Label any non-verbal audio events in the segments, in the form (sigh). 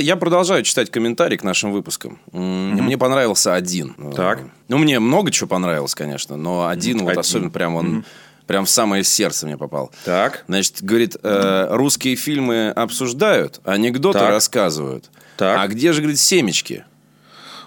Я продолжаю читать комментарии к нашим выпускам. М, Мне понравился один. Так. Ну, мне много чего понравилось, конечно, но один вот Один. особенно прям он прям в самое сердце мне попал. Так. Значит, говорит, э, русские фильмы обсуждают, анекдоты Так. рассказывают. Так. А где же, говорит, семечки?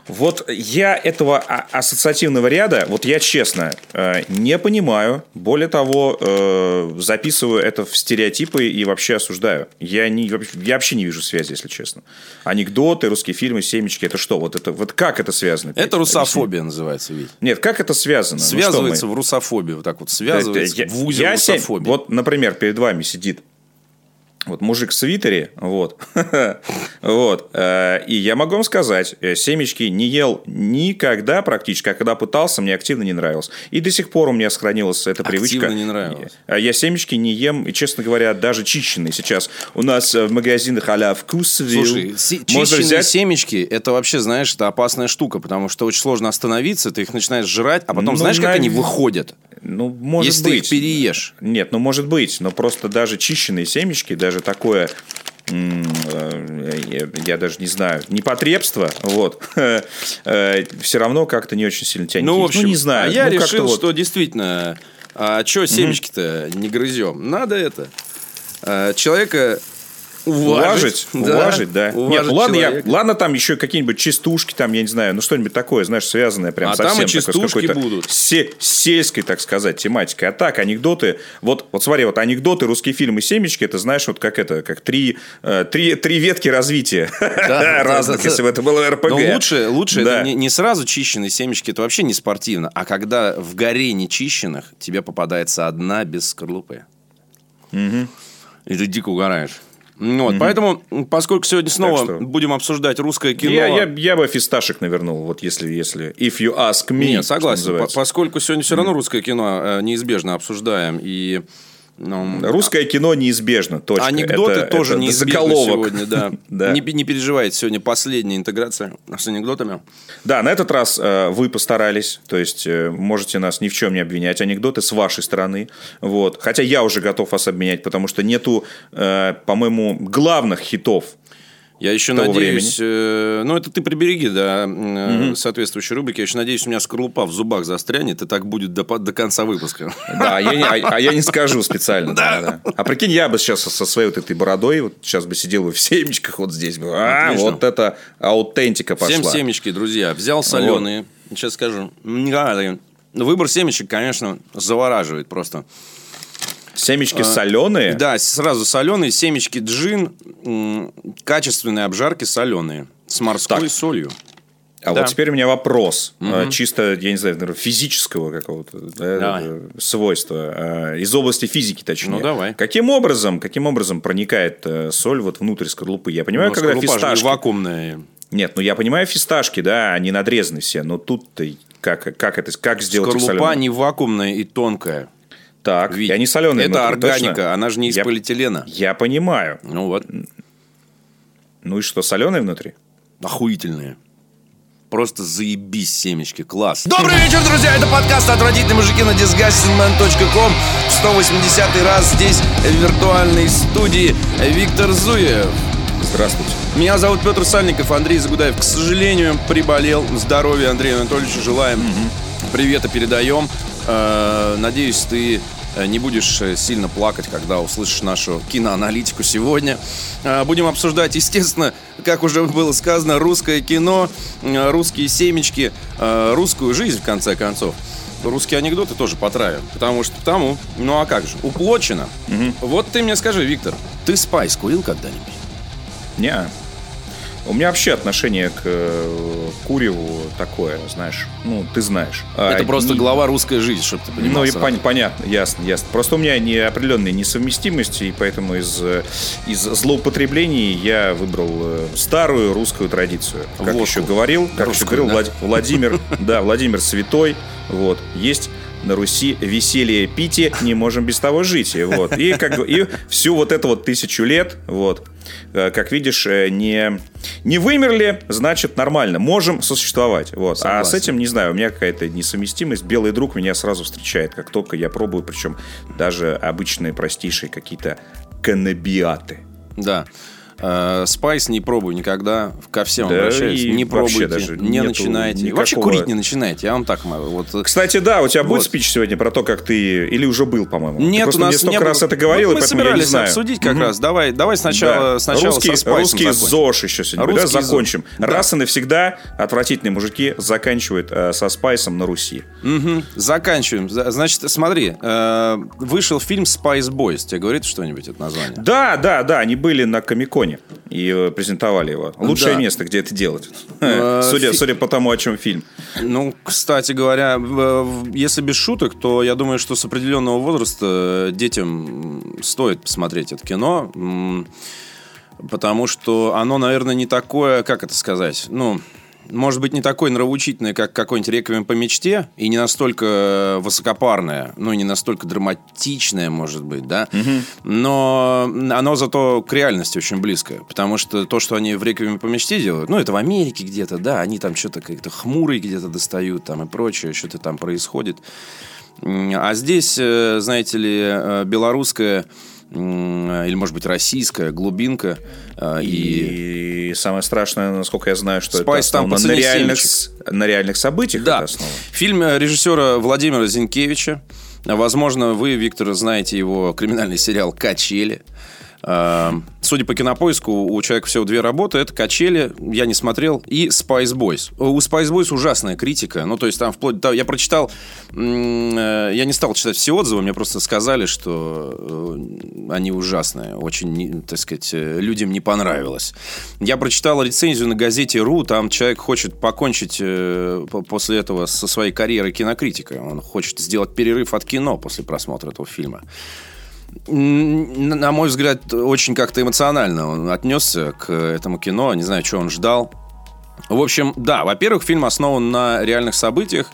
Вот я этого а- ассоциативного ряда, вот я честно э, не понимаю. Более того, э, записываю это в стереотипы и вообще осуждаю. Я, не, я вообще не вижу связи, если честно. Анекдоты, русские фильмы, семечки, это что? Вот, это, вот как это связано? Это русофобия называется, Вить. Нет, как это связано? Ну, Связывается мы- в русофобию, вот так вот Да, связывается это в узел я русофобии. Вот, например, перед вами сидит вот мужик в свитере, вот, (laughs) вот, э, и я могу вам сказать, э, семечки не ел никогда практически, а когда пытался, мне активно не нравилось. И до сих пор у меня сохранилась эта Активно привычка. не нравилось. А Я семечки не ем, и, честно говоря, даже чищенные сейчас. У нас э, в магазинах а-ля вкусвилл. Слушай, можно чищенные взять... семечки, это вообще, знаешь, это опасная штука, потому что очень сложно остановиться, ты их начинаешь жрать, а потом Ну, знаешь, как они выходят? Ну, может если ты быть. их переешь. Нет, ну может быть, но просто даже чищенные семечки, даже такое, м, э, я, даже не знаю, непотребство, вот, (laughs) все равно как-то не очень сильно тянет. Ну, в общем, не знаю. а я ну, решил, вот. что действительно, а что семечки-то не грызем? Надо это, а, человека уважить. Уважить, уважить, да. Нет, уважить ну ладно, я, ладно, там еще какие-нибудь частушки, там, я не знаю, ну что-нибудь такое, знаешь, связанное прям А там совсем и такое, с частушки какой-то будут. се- сельской, так сказать, тематикой. А так, анекдоты, вот, вот смотри, вот анекдоты, русские фильмы «Семечки», это, знаешь, вот как это, как три, э, три, три ветки развития да, разных, да, если да. бы это было РПГ. Но лучше, лучше Да. это не, не сразу чищенные семечки, это вообще не спортивно, а когда в горе нечищенных тебе попадается одна без скорлупы. И ты дико угораешь. Ну Вот, Поэтому, поскольку сегодня снова что- будем обсуждать русское кино... Я, я, я бы фисташек навернул, вот если, если if you ask me. Нет, согласен. По- поскольку сегодня все равно русское кино э, неизбежно обсуждаем, и ну, Русское кино неизбежно, точка. анекдоты Это- тоже это неизбежны заголовок. сегодня, да. (laughs) Да. Не, не переживайте, сегодня последняя интеграция с анекдотами. Да, на этот раз э, вы постарались, то есть э, можете нас ни в чем не обвинять. Анекдоты с вашей стороны. Вот. Хотя я уже готов вас обменять, потому что нету, э, по-моему, главных хитов. Я еще Того надеюсь, э, ну это ты прибереги, да, э, соответствующей рубрики. Я еще надеюсь, у меня скорлупа в зубах застрянет, и так будет до, до конца выпуска. Да, а я не, а- (laughs) а я не скажу специально. Да. да. А прикинь, я бы сейчас со своей вот этой бородой, вот сейчас бы сидел бы в семечках вот здесь. бы. А, Отлично. вот это аутентика пошла. Всем семечки, друзья. Взял соленые. Сейчас скажу. надо. Выбор семечек, конечно, завораживает просто. Семечки соленые? А, Да, сразу соленые, семечки джин, м, качественные обжарки соленые. С морской Так. солью. А Да. вот теперь у меня вопрос. э, Чисто, я не знаю, наверное, физического какого-то да, свойства. э, Из области физики, точнее. Ну, давай. Каким образом, каким образом проникает э, соль вот внутрь скорлупы? Я понимаю, Ну, когда фисташки... вакуумная. Нет, ну я понимаю фисташки, да, они надрезаны все, но тут-то как, как это, как сделать их Скорлупа солеными? не вакуумная и тонкая. Так, Вить, и они соленые Это внутри, органика, точно? она же не из Я- полиэтилена. Я понимаю. Ну вот, Ну и что, соленые внутри? охуительные. Просто заебись семечки, класс. Добрый вечер, друзья! Это подкаст «Отвратительные мужики» на disgustingman.com В 180 раз здесь в виртуальной студии Виктор Зуев. Здравствуйте. Меня зовут Петр Сальников, Андрей Загудаев, к сожалению, приболел. Здоровья Андрею Анатольевичу желаем. Привета передаем. Э, Надеюсь, ты не будешь э, сильно плакать, когда услышишь нашу киноаналитику сегодня. Э, Будем обсуждать, естественно, как уже было сказано, русское кино, э, русские семечки, э, русскую жизнь, в конце концов. Русские анекдоты тоже потравим, потому что тому, ну а как же, уплочено. Вот ты мне скажи, Виктор, ты спайс курил когда-нибудь? Не. У меня вообще отношение к э, куреву такое, знаешь, ну, ты знаешь. Это А, просто не- глава русской жизни, чтобы ты понимал. Ну и пон- понятно, ясно, ясно. Просто у меня не определенные несовместимости, и поэтому из, из злоупотреблений я выбрал э, старую русскую традицию. Как Водку. еще говорил, как еще Русскую, говорил да? Влад- Владимир, да, Владимир Святой, вот, есть на Руси веселие пити, не можем без того жить. Вот. и, как, и всю вот эту вот тысячу лет, вот, э, как видишь, э, не, не вымерли, значит нормально, можем существовать. Вот. А с этим, не знаю, у меня какая-то несовместимость. Белый друг меня сразу встречает, как только я пробую, причем даже обычные простейшие какие-то каннабиаты. Да. Э, Спайс не пробуй никогда, ко всем Да обращаюсь. Не пробуйте, даже не начинайте. никакого- Вообще курить не начинайте, я вам так могу. Вот, э, Кстати, да, у тебя будет Вот. спич сегодня про то, как ты... Или уже был, по-моему? Нет, у нас мне столько не было. раз это говорил, Вот и мы поэтому я не собирались знаю. обсудить как Мгм. раз. Давай, давай сначала, Да. сначала русский, со Спайсом русский закончим. ЗОЖ еще сегодня, да, Русский закончим. ЗОЖ. Раз и навсегда отвратительные мужики заканчивают э, со Спайсом на Руси. Мгм. Заканчиваем. За- Значит, смотри, э, вышел фильм Spice Boys. Тебе говорит что-нибудь это название? Да, да, да, они были на Комиконе и э, презентовали его. Лучшее Да. место, где это делать. (laughs) Э, (laughs) Судя, судя по тому, о чем фильм. Ну, кстати говоря, в- если без шуток, то я думаю, что с определенного возраста детям стоит посмотреть это кино, потому что оно, наверное, не такое, как это сказать, ну, может быть, не такое нравоучительное, как какой-нибудь «Реквием по мечте», и не настолько высокопарное, ну, и не настолько драматичное, может быть, да, но оно зато к реальности очень близко, потому что то, что они в «Реквиеме по мечте» делают, ну, это в Америке где-то, да, они там что-то как-то хмурые где-то достают там и прочее, что-то там происходит. А здесь, э, знаете ли, э, белорусская или, может быть, российская глубинка э, и... И самое страшное, насколько я знаю, что это Спайс там основано по на реальных, семечек. на реальных событиях. Да, это фильм э, режиссера Владимира Зинкевича. Возможно, вы, Виктор, знаете его криминальный сериал «Качели». Э, Судя по кинопоиску, у человека всего две работы. Это «Качели», я не смотрел, и «Spice Boys». У «Spice Boys» ужасная критика. Ну, то есть там вплоть до. Я прочитал... э, Я не стал читать все отзывы, мне просто сказали, что э, они ужасные. Очень, так сказать, э, людям не понравилось. Я прочитал рецензию на газете «Ру», там человек хочет покончить по- после этого со своей карьерой кинокритика. Он хочет сделать перерыв от кино после просмотра этого фильма. На мой взгляд, очень как-то эмоционально он отнесся к этому кино. Не знаю, что он ждал. В общем, да, во-первых, фильм основан на реальных событиях.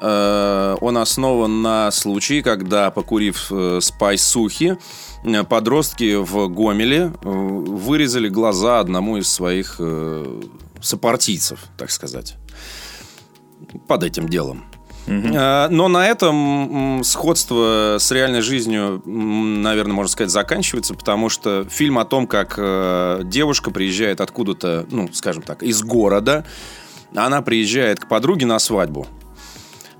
Э, Он основан на случае, когда, покурив э, спайсухи, э, подростки в Гомеле вырезали глаза одному из своих сопартийцев, так сказать, под этим делом. Э, Но на этом сходство с реальной жизнью, наверное, можно сказать, заканчивается, потому что фильм о том, как э, девушка приезжает откуда-то, ну, скажем так, из города, она приезжает к подруге на свадьбу.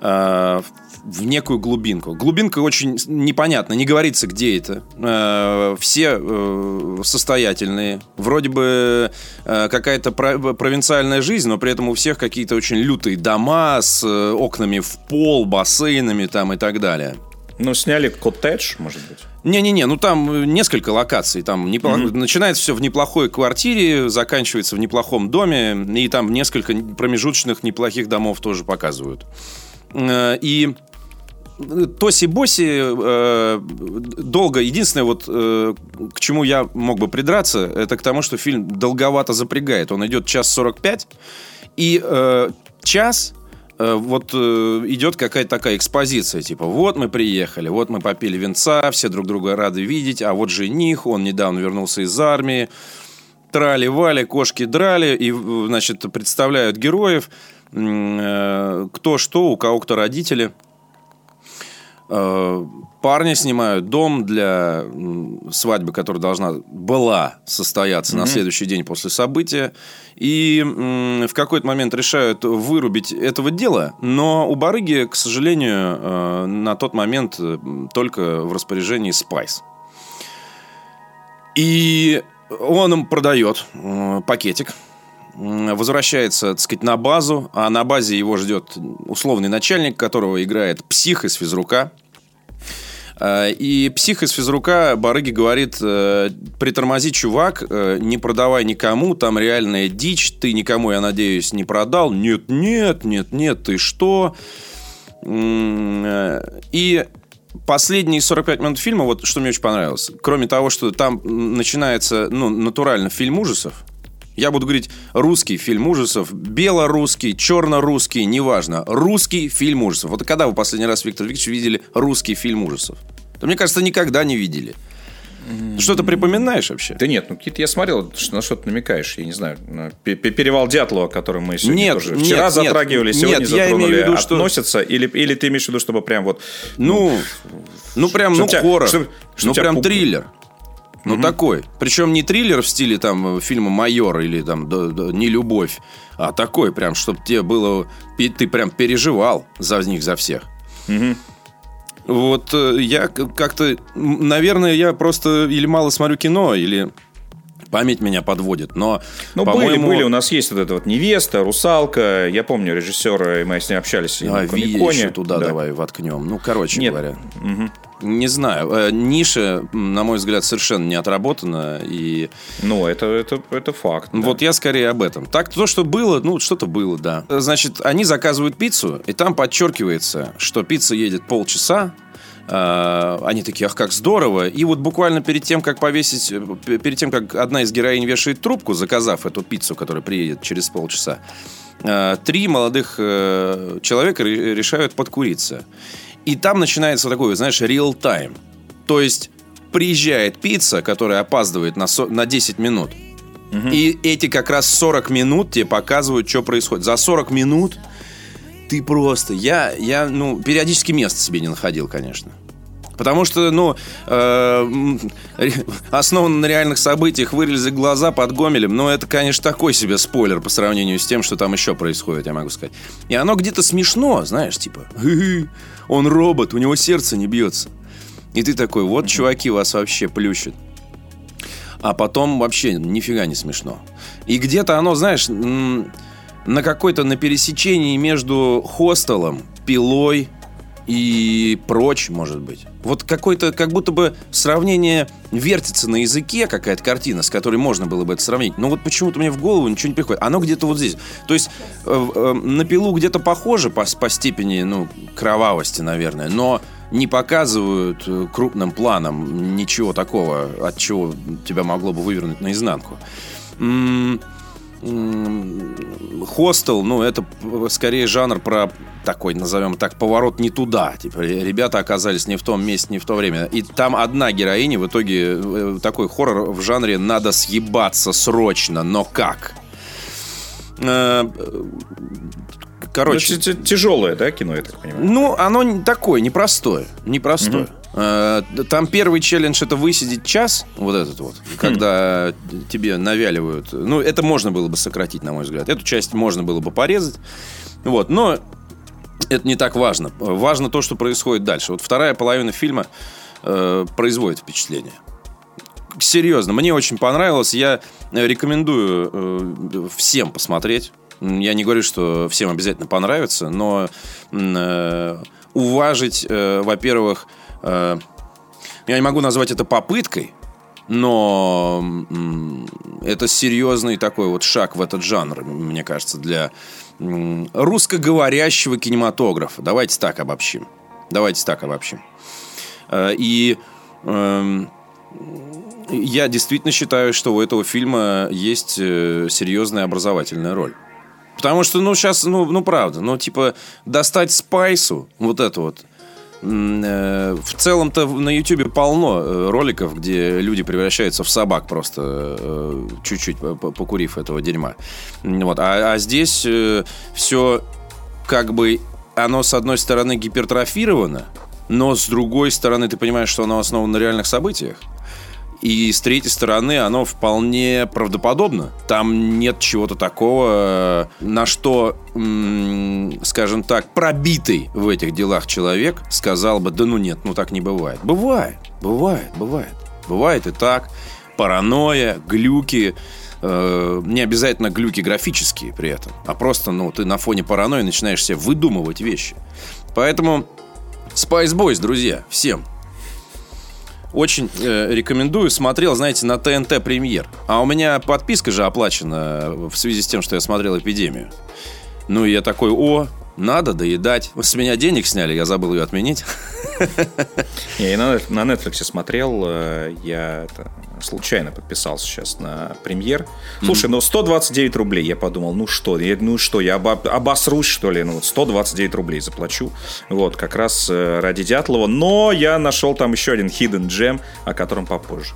Э, в некую глубинку. Глубинка очень непонятна, не говорится, где это. Э, Все э, состоятельные. Вроде бы э, какая-то про- провинциальная жизнь, но при этом у всех какие-то очень лютые дома с окнами в пол, бассейнами там и так далее. Ну, сняли коттедж, может быть. Не-не-не, ну там несколько локаций. Там непло- начинается все в неплохой квартире, заканчивается в неплохом доме, и там несколько промежуточных неплохих домов тоже показывают. И Тоси-боси э, долго. Единственное, вот э, к чему я мог бы придраться, это к тому, что фильм долговато запрягает. Он идет час 45, и э, час э, вот э, идет какая-то такая экспозиция, типа, вот мы приехали, вот мы попили венца, все друг друга рады видеть, а вот жених, он недавно вернулся из армии, трали-вали, кошки драли, и, значит, представляют героев, э, кто что, у кого кто родители. Э, Парни снимают дом для свадьбы, которая должна была состояться на следующий день после события. И в какой-то момент решают вырубить этого дела, но у барыги, к сожалению, э, на тот момент э, только в распоряжении Спайс. И он им продает пакетик, возвращается, так сказать, на базу, а на базе его ждет условный начальник, которого играет псих из физрука. Э, И псих из физрука Барыги говорит, э, притормози, чувак, э, не продавай никому, там реальная дичь, ты никому, я надеюсь, не продал. Нет, нет, нет, нет, ты что? И последние 45 минут фильма, вот что мне очень понравилось, кроме того, что там начинается, ну, натурально фильм ужасов, я буду говорить русский фильм ужасов, белорусский, черно-русский, неважно. Русский фильм ужасов. Вот когда вы последний раз, Виктор Викторович, видели русский фильм ужасов? Да мне кажется, никогда не видели. Что-то припоминаешь вообще? Да нет, ну какие-то я смотрел, на что ты намекаешь, я не знаю. на пе- пе- Перевал Дятлова, который мы сегодня Нет, тоже нет, вчера нет, затрагивали, сегодня нет, я затронули, имею в виду, что- относятся, или, или ты имеешь в виду, чтобы прям вот... Ну, ну прям, ну, чтоб тебя- хоррор. ну, прям пуг- триллер. Ну, такой. Причем не триллер в стиле там фильма «Майор» или там «Не любовь», а такой прям, чтобы тебе было... Ты прям переживал за них, за всех. Вот э, я как-то... Наверное, я просто или мало смотрю кино, или память меня подводит, но, Ну, были, были, у нас есть вот эта вот невеста, русалка, я помню режиссера, и мы с ним общались А, на еще туда Да. давай воткнем. Ну, короче Нет. говоря. Не знаю. Э, Ниша, на мой взгляд, совершенно не отработана. И Ну, это, это, это факт. да. вот я скорее об этом. Так, то, что было, ну, что-то было, да. Значит, они заказывают пиццу, и там подчеркивается, что пицца едет полчаса. Э, Они такие, ах, как здорово. И вот буквально перед тем, как повесить, э, перед тем, как одна из героинь вешает трубку, заказав эту пиццу, которая приедет через полчаса, э, три молодых человека ре- решают подкуриться. И там начинается такой, знаешь, real time. То есть приезжает пицца, которая опаздывает на, со- на 10 минут. И эти как раз 40 минут тебе показывают, что происходит. За 40 минут ты просто... Я, я ну, периодически места себе не находил, конечно. Потому что, ну, э, основано на реальных событиях, вырезали глаза под Гомелем, но это, конечно, такой себе спойлер по сравнению с тем, что там еще происходит, я могу сказать. И оно где-то смешно, знаешь, типа, «Хы-хы, он робот, у него сердце не бьется. И ты такой, вот, чуваки, вас вообще плющат. А потом вообще нифига не смешно. И где-то оно, знаешь, на какой-то на пересечении между хостелом, пилой и прочь, может быть. Вот какой-то, как будто бы сравнение вертится на языке, какая-то картина, с которой можно было бы это сравнить. Но вот почему-то мне в голову ничего не приходит. Оно где-то вот здесь. То есть э, э, на пилу где-то похоже по, по степени, ну, кровавости, наверное, но не показывают э, крупным планом ничего такого, от чего тебя могло бы вывернуть наизнанку. М, м, Хостел, ну, это скорее жанр про такой, назовем так, поворот не туда. Типа, ре- ребята оказались не в том месте, не в то время. И там одна героиня, в итоге э, такой хоррор в жанре «надо съебаться срочно, но как?» Э, Короче, Ну, тяжелое, да, кино, я так понимаю? ну, оно такое, непростое. Непростое. Э, Там первый челлендж это высидеть час, вот этот вот, когда тебе навяливают. Ну, это можно было бы сократить, на мой взгляд. Эту часть можно было бы порезать. Вот, но это не так важно. Важно то, что происходит дальше. Вот вторая половина фильма э, производит впечатление. Серьезно, мне очень понравилось. Я э, рекомендую э, всем посмотреть. Я не говорю, что всем обязательно понравится, но э, уважить, э, во-первых, э, я не могу назвать это попыткой, но это серьезный такой вот шаг в этот жанр, мне кажется, для русскоговорящего кинематографа. Давайте так обобщим. Давайте так обобщим. Э, И эм, я действительно считаю, что у этого фильма есть э, серьезная образовательная роль. Потому что, ну, сейчас, ну, ну, правда, ну, типа, достать спайсу, вот это вот, э, в целом-то на Ютубе полно э, роликов, где люди превращаются в собак просто э, чуть-чуть по- по- покурив этого дерьма. Вот. А, а здесь все как бы оно с одной стороны гипертрофировано, но с другой стороны ты понимаешь, что оно основано на реальных событиях. И с третьей стороны, оно вполне правдоподобно. Там нет чего-то такого, э, на что, скажем так, пробитый в этих делах человек сказал бы, да ну нет, ну так не бывает. Бывает, бывает, бывает. Бывает и так. Паранойя, глюки, э, не обязательно глюки графические при этом, а просто, ну, ты на фоне паранойи начинаешь себе выдумывать вещи. Поэтому Spice Boys, друзья, всем очень э, рекомендую. Смотрел, знаете, на ТНТ премьер. А у меня подписка же оплачена в связи с тем, что я смотрел эпидемию. Ну, и я такой, о, надо доедать. С меня денег сняли, я забыл ее отменить. (laughs) Я и на, на Netflix смотрел, э, я это, случайно подписался сейчас на премьер. Слушай, ну 129 рублей, я подумал, ну что, я, ну что, я обосрусь, что ли, ну вот 129 рублей заплачу, вот, как раз э, ради Дятлова, но я нашел там еще один hidden gem, о котором попозже.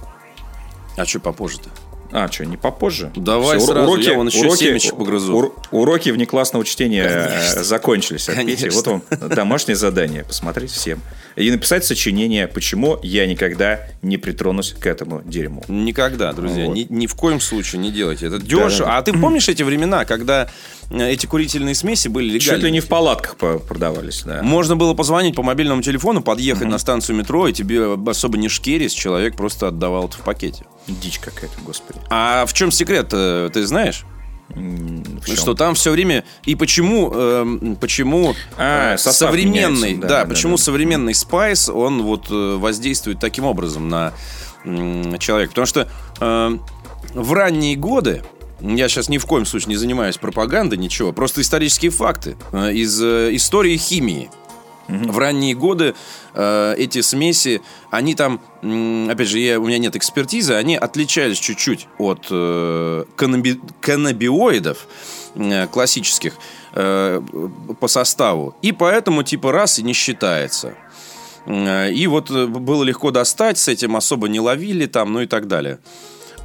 А что попозже-то? А, что, не попозже? Давай уро- сразу, я вон еще семечек погрызу. ур- уроки внеклассного чтения э, Конечно. закончились от Пети. Конечно. Вот вам домашнее задание. Посмотреть всем. И написать сочинение, почему я никогда не притронусь к этому дерьму. Никогда, друзья, Вот. ни, ни в коем случае не делайте. Это дешево. Да-да. А ты помнишь эти времена, когда э, эти курительные смеси были легальны? Чуть ли не в палатках продавались, да. Можно было позвонить по мобильному телефону, подъехать на станцию метро, и тебе особо не шкерис, человек просто отдавал это в пакете. Дичь какая-то, господи. А в чем секрет, э, ты знаешь? Что там все время и почему эм, почему А, э, современный да, да, да, почему да. современный спайс он вот э, воздействует таким образом на человека, потому что э, в ранние годы я сейчас ни в коем случае не занимаюсь пропагандой, ничего. Просто исторические факты э, из э, истории химии. В ранние годы э, эти смеси, они там, опять же, я, у меня нет экспертизы, они отличались чуть-чуть от э, каннаби- каннабиоидов э, классических э, по составу. И поэтому типа раз и не считается. Э, И вот э, было легко достать, с этим особо не ловили там, ну и так далее.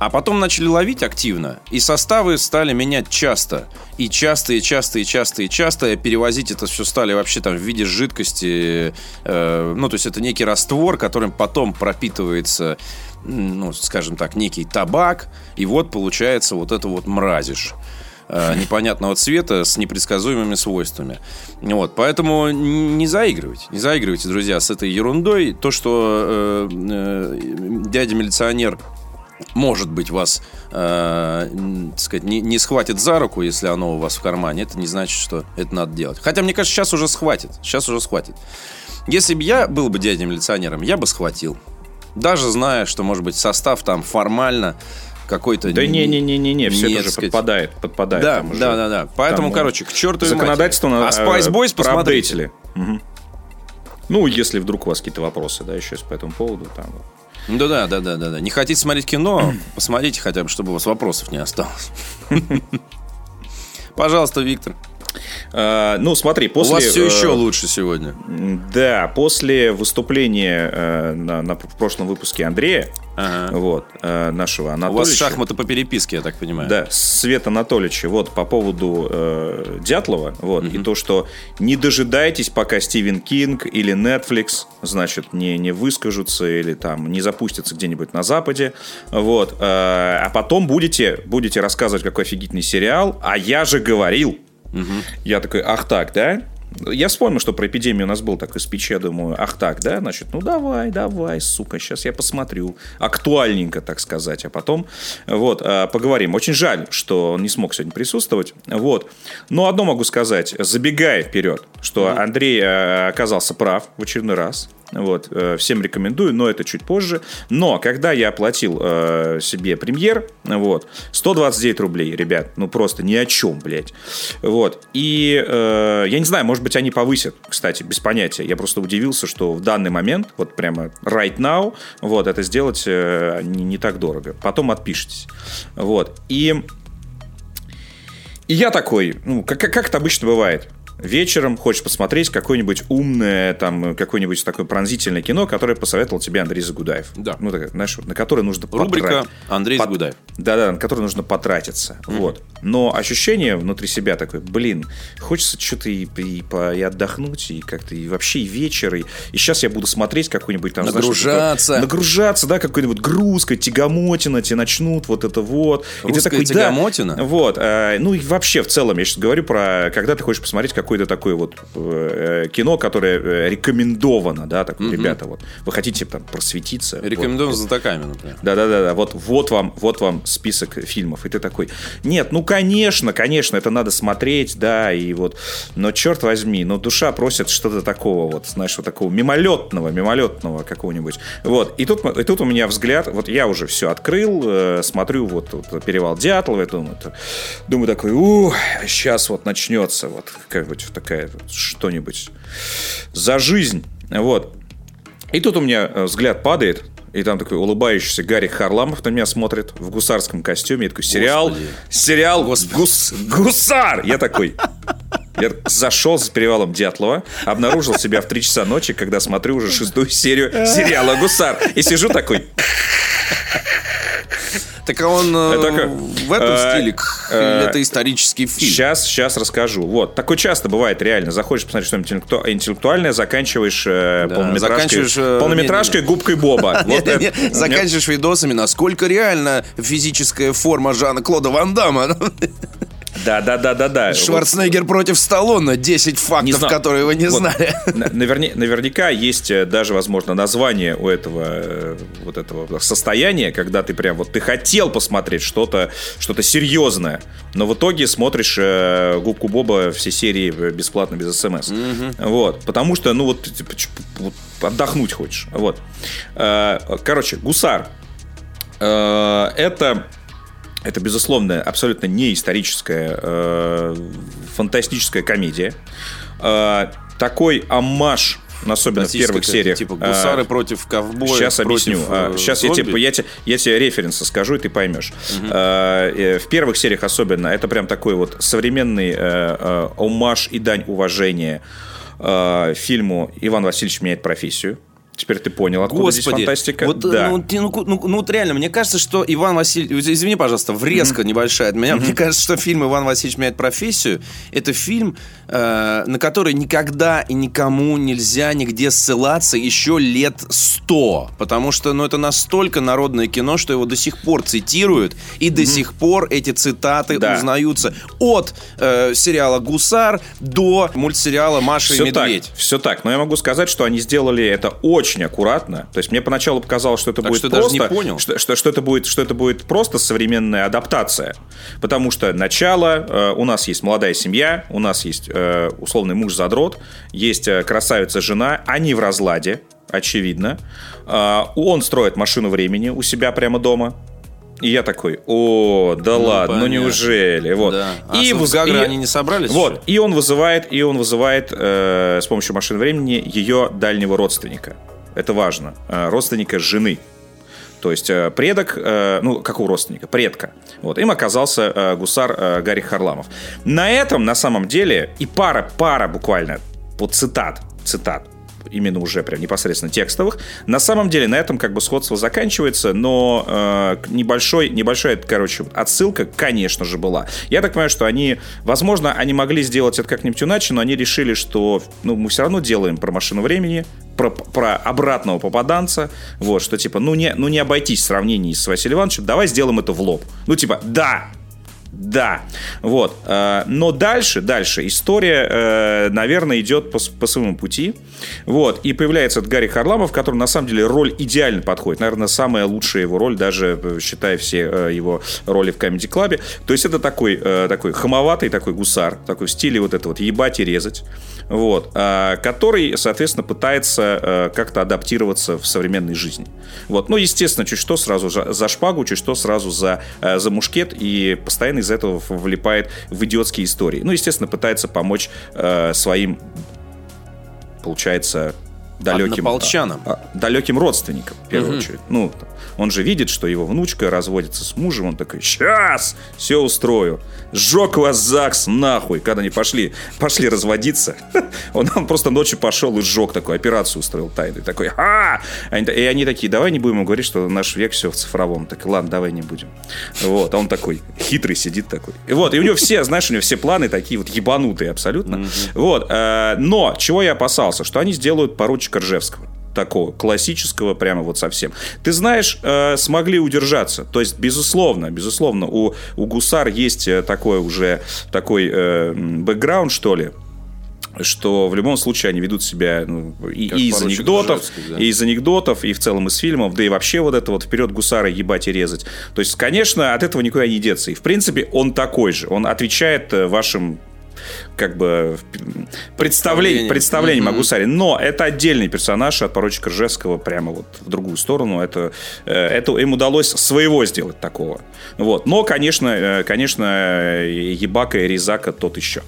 А потом начали ловить активно, и составы стали менять часто. И часто, и часто, и часто, и часто. Перевозить это все стали вообще там в виде жидкости. э, ну, то есть это некий раствор, которым потом пропитывается, ну, скажем так, некий табак. И вот получается вот это вот мразишь э, (laughs) непонятного цвета с непредсказуемыми свойствами. Вот, поэтому не заигрывайте, не заигрывайте, друзья, с этой ерундой. То, что э, э, дядя-милиционер может быть, вас, э, так сказать, не, не схватит за руку, если оно у вас в кармане, это не значит, что это надо делать. Хотя, мне кажется, сейчас уже схватит. Сейчас уже схватит. Если бы я был бы дядей-милиционером, я бы схватил. Даже зная, что, может быть, состав там формально какой-то... Да не-не-не-не, все нет, это же сказать. подпадает, подпадает. Да, уже. да, да, да. Поэтому, Там, короче, к черту Законодательство на А Spice Boys посмотрите. Мгм. Ну, если вдруг у вас какие-то вопросы, да, еще есть по этому поводу, там. Да, да, да, да, да, да. Не хотите смотреть кино? (clears throat) Посмотрите хотя бы, чтобы у вас вопросов не осталось. (laughs) Пожалуйста, Виктор. А, ну, смотри, после... у вас все э, еще лучше сегодня. Да, после выступления э, на, на- прошлом выпуске Андрея, Ага. вот, э, нашего У вас шахматы по переписке, я так понимаю. Да, Свет Анатольевича, вот, по поводу э, Дятлова, вот, и то, что не дожидайтесь, пока Стивен Кинг или Netflix, значит, не, не выскажутся или там не запустятся где-нибудь на Западе, вот, э, а потом будете, будете рассказывать, какой офигительный сериал, а я же говорил. Я такой, ах так, да? Я вспомнил, что про эпидемию у нас был такой спич, я думаю, ах так, да? Значит, ну давай, давай, сука, сейчас я посмотрю. Актуальненько, так сказать. А потом, вот, э, поговорим. Очень жаль, что он не смог сегодня присутствовать. Вот. Но одно могу сказать, забегая вперед, что Андрей э, оказался прав в очередной раз. Вот, э, всем рекомендую, но это чуть позже. Но когда я оплатил э, себе премьер, вот, 129 рублей, ребят, ну просто ни о чем, блядь. Вот, и э, я не знаю, может быть, они повысят, кстати, без понятия. Я просто удивился, что в данный момент, вот прямо right now, вот, это сделать э, не, не так дорого. Потом отпишитесь. Вот, и... И я такой, ну, как, как это обычно бывает. Вечером хочешь посмотреть какое-нибудь умное, там, какое-нибудь такое пронзительное кино, которое посоветовал тебе Андрей Загудаев. Да. Ну, так, знаешь, на которое нужно Рубрика потратить. Андрей Пот- Загудаев. Да-да, на которое нужно потратиться. Вот. Но ощущение внутри себя такое, блин, хочется что-то и, и, по- и отдохнуть, и как-то и вообще и вечер, и, и сейчас я буду смотреть какой-нибудь там... знаешь, Нагружаться. такое- нагружаться, да, какой-нибудь грузкой, тягомотина, тебе начнут, вот это вот. И ты Русская такой, да, тягомотина? вот. э, ну и вообще в целом, я сейчас говорю про, когда ты хочешь посмотреть какое-то такое вот э, кино, которое э, рекомендовано, да, так, ребята, вот. Вы хотите там просветиться. вот. Рекомендуем знатоками, например. Да-да-да, вот, вот, вам, вот вам список фильмов. И ты такой, нет, ну, конечно, конечно, это надо смотреть, да, и вот, но черт возьми, но душа просит что-то такого вот, знаешь, вот такого мимолетного, мимолетного какого-нибудь. Вот, и тут, и тут у меня взгляд, вот я уже все открыл, э, смотрю вот, вот перевал Дятлова, думаю, думаю такой, у, сейчас вот начнется вот как-нибудь такая что-нибудь за жизнь, вот. И тут у меня э, взгляд падает, и там такой улыбающийся Гарри Харламов на меня смотрит в гусарском костюме. Я такой, сериал, Господи. сериал гус, гусар! Я такой, я зашел с перевалом Дятлова, обнаружил себя в 3 часа ночи, когда смотрю уже шестую серию (laughs) сериала «Гусар». И сижу такой, Так а он э, в этом стиле? Или это исторический фильм? Сейчас, сейчас расскажу. Вот, такое часто бывает реально. Заходишь посмотреть что-нибудь интеллектуальное, заканчиваешь полнометражкой, полнометражкой губкой Боба. (laughs) Заканчиваешь видосами, насколько реально физическая форма Жана Клода Ван Дамма. (laughs) Да, да, да, да, да. (laughs) Шварценеггер вот. против Сталлоне. 10 фактов, не которые вы не вот. знали. (laughs) Наверня, наверняка есть э, даже, возможно, название у этого э, вот этого состояния, когда ты прям вот ты хотел посмотреть что-то что серьезное, но в итоге смотришь э, губку Боба все серии бесплатно без смс. Угу. Вот, потому что ну вот, типа, вот отдохнуть хочешь. Вот, э, короче, гусар. Э, это это, безусловно, абсолютно не историческая, э, фантастическая комедия. Э, такой амаш особенно в первых сериях. Типа гусары а, против ковбоев. Сейчас объясню. Против, сейчас я тебе, я, тебе, я тебе референсы скажу, и ты поймешь. Угу. А, в первых сериях особенно это прям такой вот современный а, а, омаж и дань уважения а, фильму Иван Васильевич меняет профессию. Теперь ты понял, откуда Господи, здесь фантастика? Вот, да. ну, ну, ну, ну, вот реально, мне кажется, что Иван Васильевич... Извини, пожалуйста, врезка mm-hmm. небольшая от меня. Mm-hmm. Мне кажется, что фильм «Иван Васильевич меняет профессию» — это фильм, э, на который никогда и никому нельзя нигде ссылаться еще лет сто. Потому что, ну, это настолько народное кино, что его до сих пор цитируют, и mm-hmm. до сих пор эти цитаты да. узнаются от э, сериала «Гусар» до мультсериала «Маша все и Медведь». Так, все так. Но я могу сказать, что они сделали это очень очень аккуратно. То есть мне поначалу показалось, что это так будет что просто, даже не понял. Что, что, что это будет, что это будет просто современная адаптация, потому что начало э, у нас есть молодая семья, у нас есть э, условный муж задрот, есть э, красавица жена, они в разладе, очевидно. Э, он строит машину времени у себя прямо дома. И я такой, о, да ну, ладно, ну понятно. ну неужели? Вот. Да. А и в Гагры они не собрались? Вот. Еще? И он вызывает, и он вызывает э, с помощью машины времени ее дальнего родственника это важно, э, родственника жены. То есть э, предок, э, ну, как у родственника, предка. Вот, им оказался гусар Гарри Харламов. На этом, на самом деле, и пара, пара буквально, вот цитат, цитат, именно уже прям непосредственно текстовых. На самом деле на этом как бы сходство заканчивается, но э, небольшой, небольшая, короче, отсылка, конечно же, была. Я так понимаю, что они, возможно, они могли сделать это как-нибудь иначе, но они решили, что ну, мы все равно делаем про машину времени, про, про обратного попаданца, вот, что типа, ну не, ну не обойтись в сравнении с Василием Ивановичем, давай сделаем это в лоб. Ну типа, да, да, вот. Э, но дальше, дальше история, э, наверное, идет по, по своему пути. Вот. И появляется этот Гарри Харламов, который на самом деле роль идеально подходит. Наверное, самая лучшая его роль, даже э, считая все его роли в Comedy Club. То есть это такой, такой хамоватый такой гусар, такой в стиле вот это вот ебать и резать. Вот. Который, соответственно, пытается как-то адаптироваться в современной жизни. Вот. Ну, естественно, чуть что сразу за шпагу, чуть что сразу за, за мушкет и постоянно из этого влипает в идиотские истории. Ну, естественно, пытается помочь э, своим, получается, далеким, а, а, далеким родственникам, в первую угу. очередь. Ну, он же видит, что его внучка разводится с мужем, он такой, сейчас, все устрою. Сжег вас ЗАГС нахуй, когда они пошли, пошли разводиться. (laughs) Он, он просто ночью пошел и сжег такую операцию устроил тайную. Такой, а! И они такие, давай не будем говорить, что наш век все в цифровом. Так, ладно, давай не будем. Вот, а он такой, хитрый сидит такой. И вот, и у него все, знаешь, у него все планы такие вот ебанутые абсолютно. Вот, э, но чего я опасался, что они сделают поручика Ржевского такого классического прямо вот совсем. Ты знаешь, э, смогли удержаться. То есть, безусловно, безусловно, у, у Гусар есть э, такой уже такой э, бэкграунд, что ли, что в любом случае они ведут себя ну, и, и из анекдотов, да. и из анекдотов, и в целом из фильмов, да и вообще вот это вот вперед гусара ебать и резать. То есть, конечно, от этого никуда не деться. И в принципе он такой же. Он отвечает э, вашим как бы представление, представление mm-hmm. Магусари. Но это отдельный персонаж от поручика Ржевского прямо вот в другую сторону. Это, э, это им удалось своего сделать такого. Вот. Но, конечно, э, конечно, ебака и резака тот еще.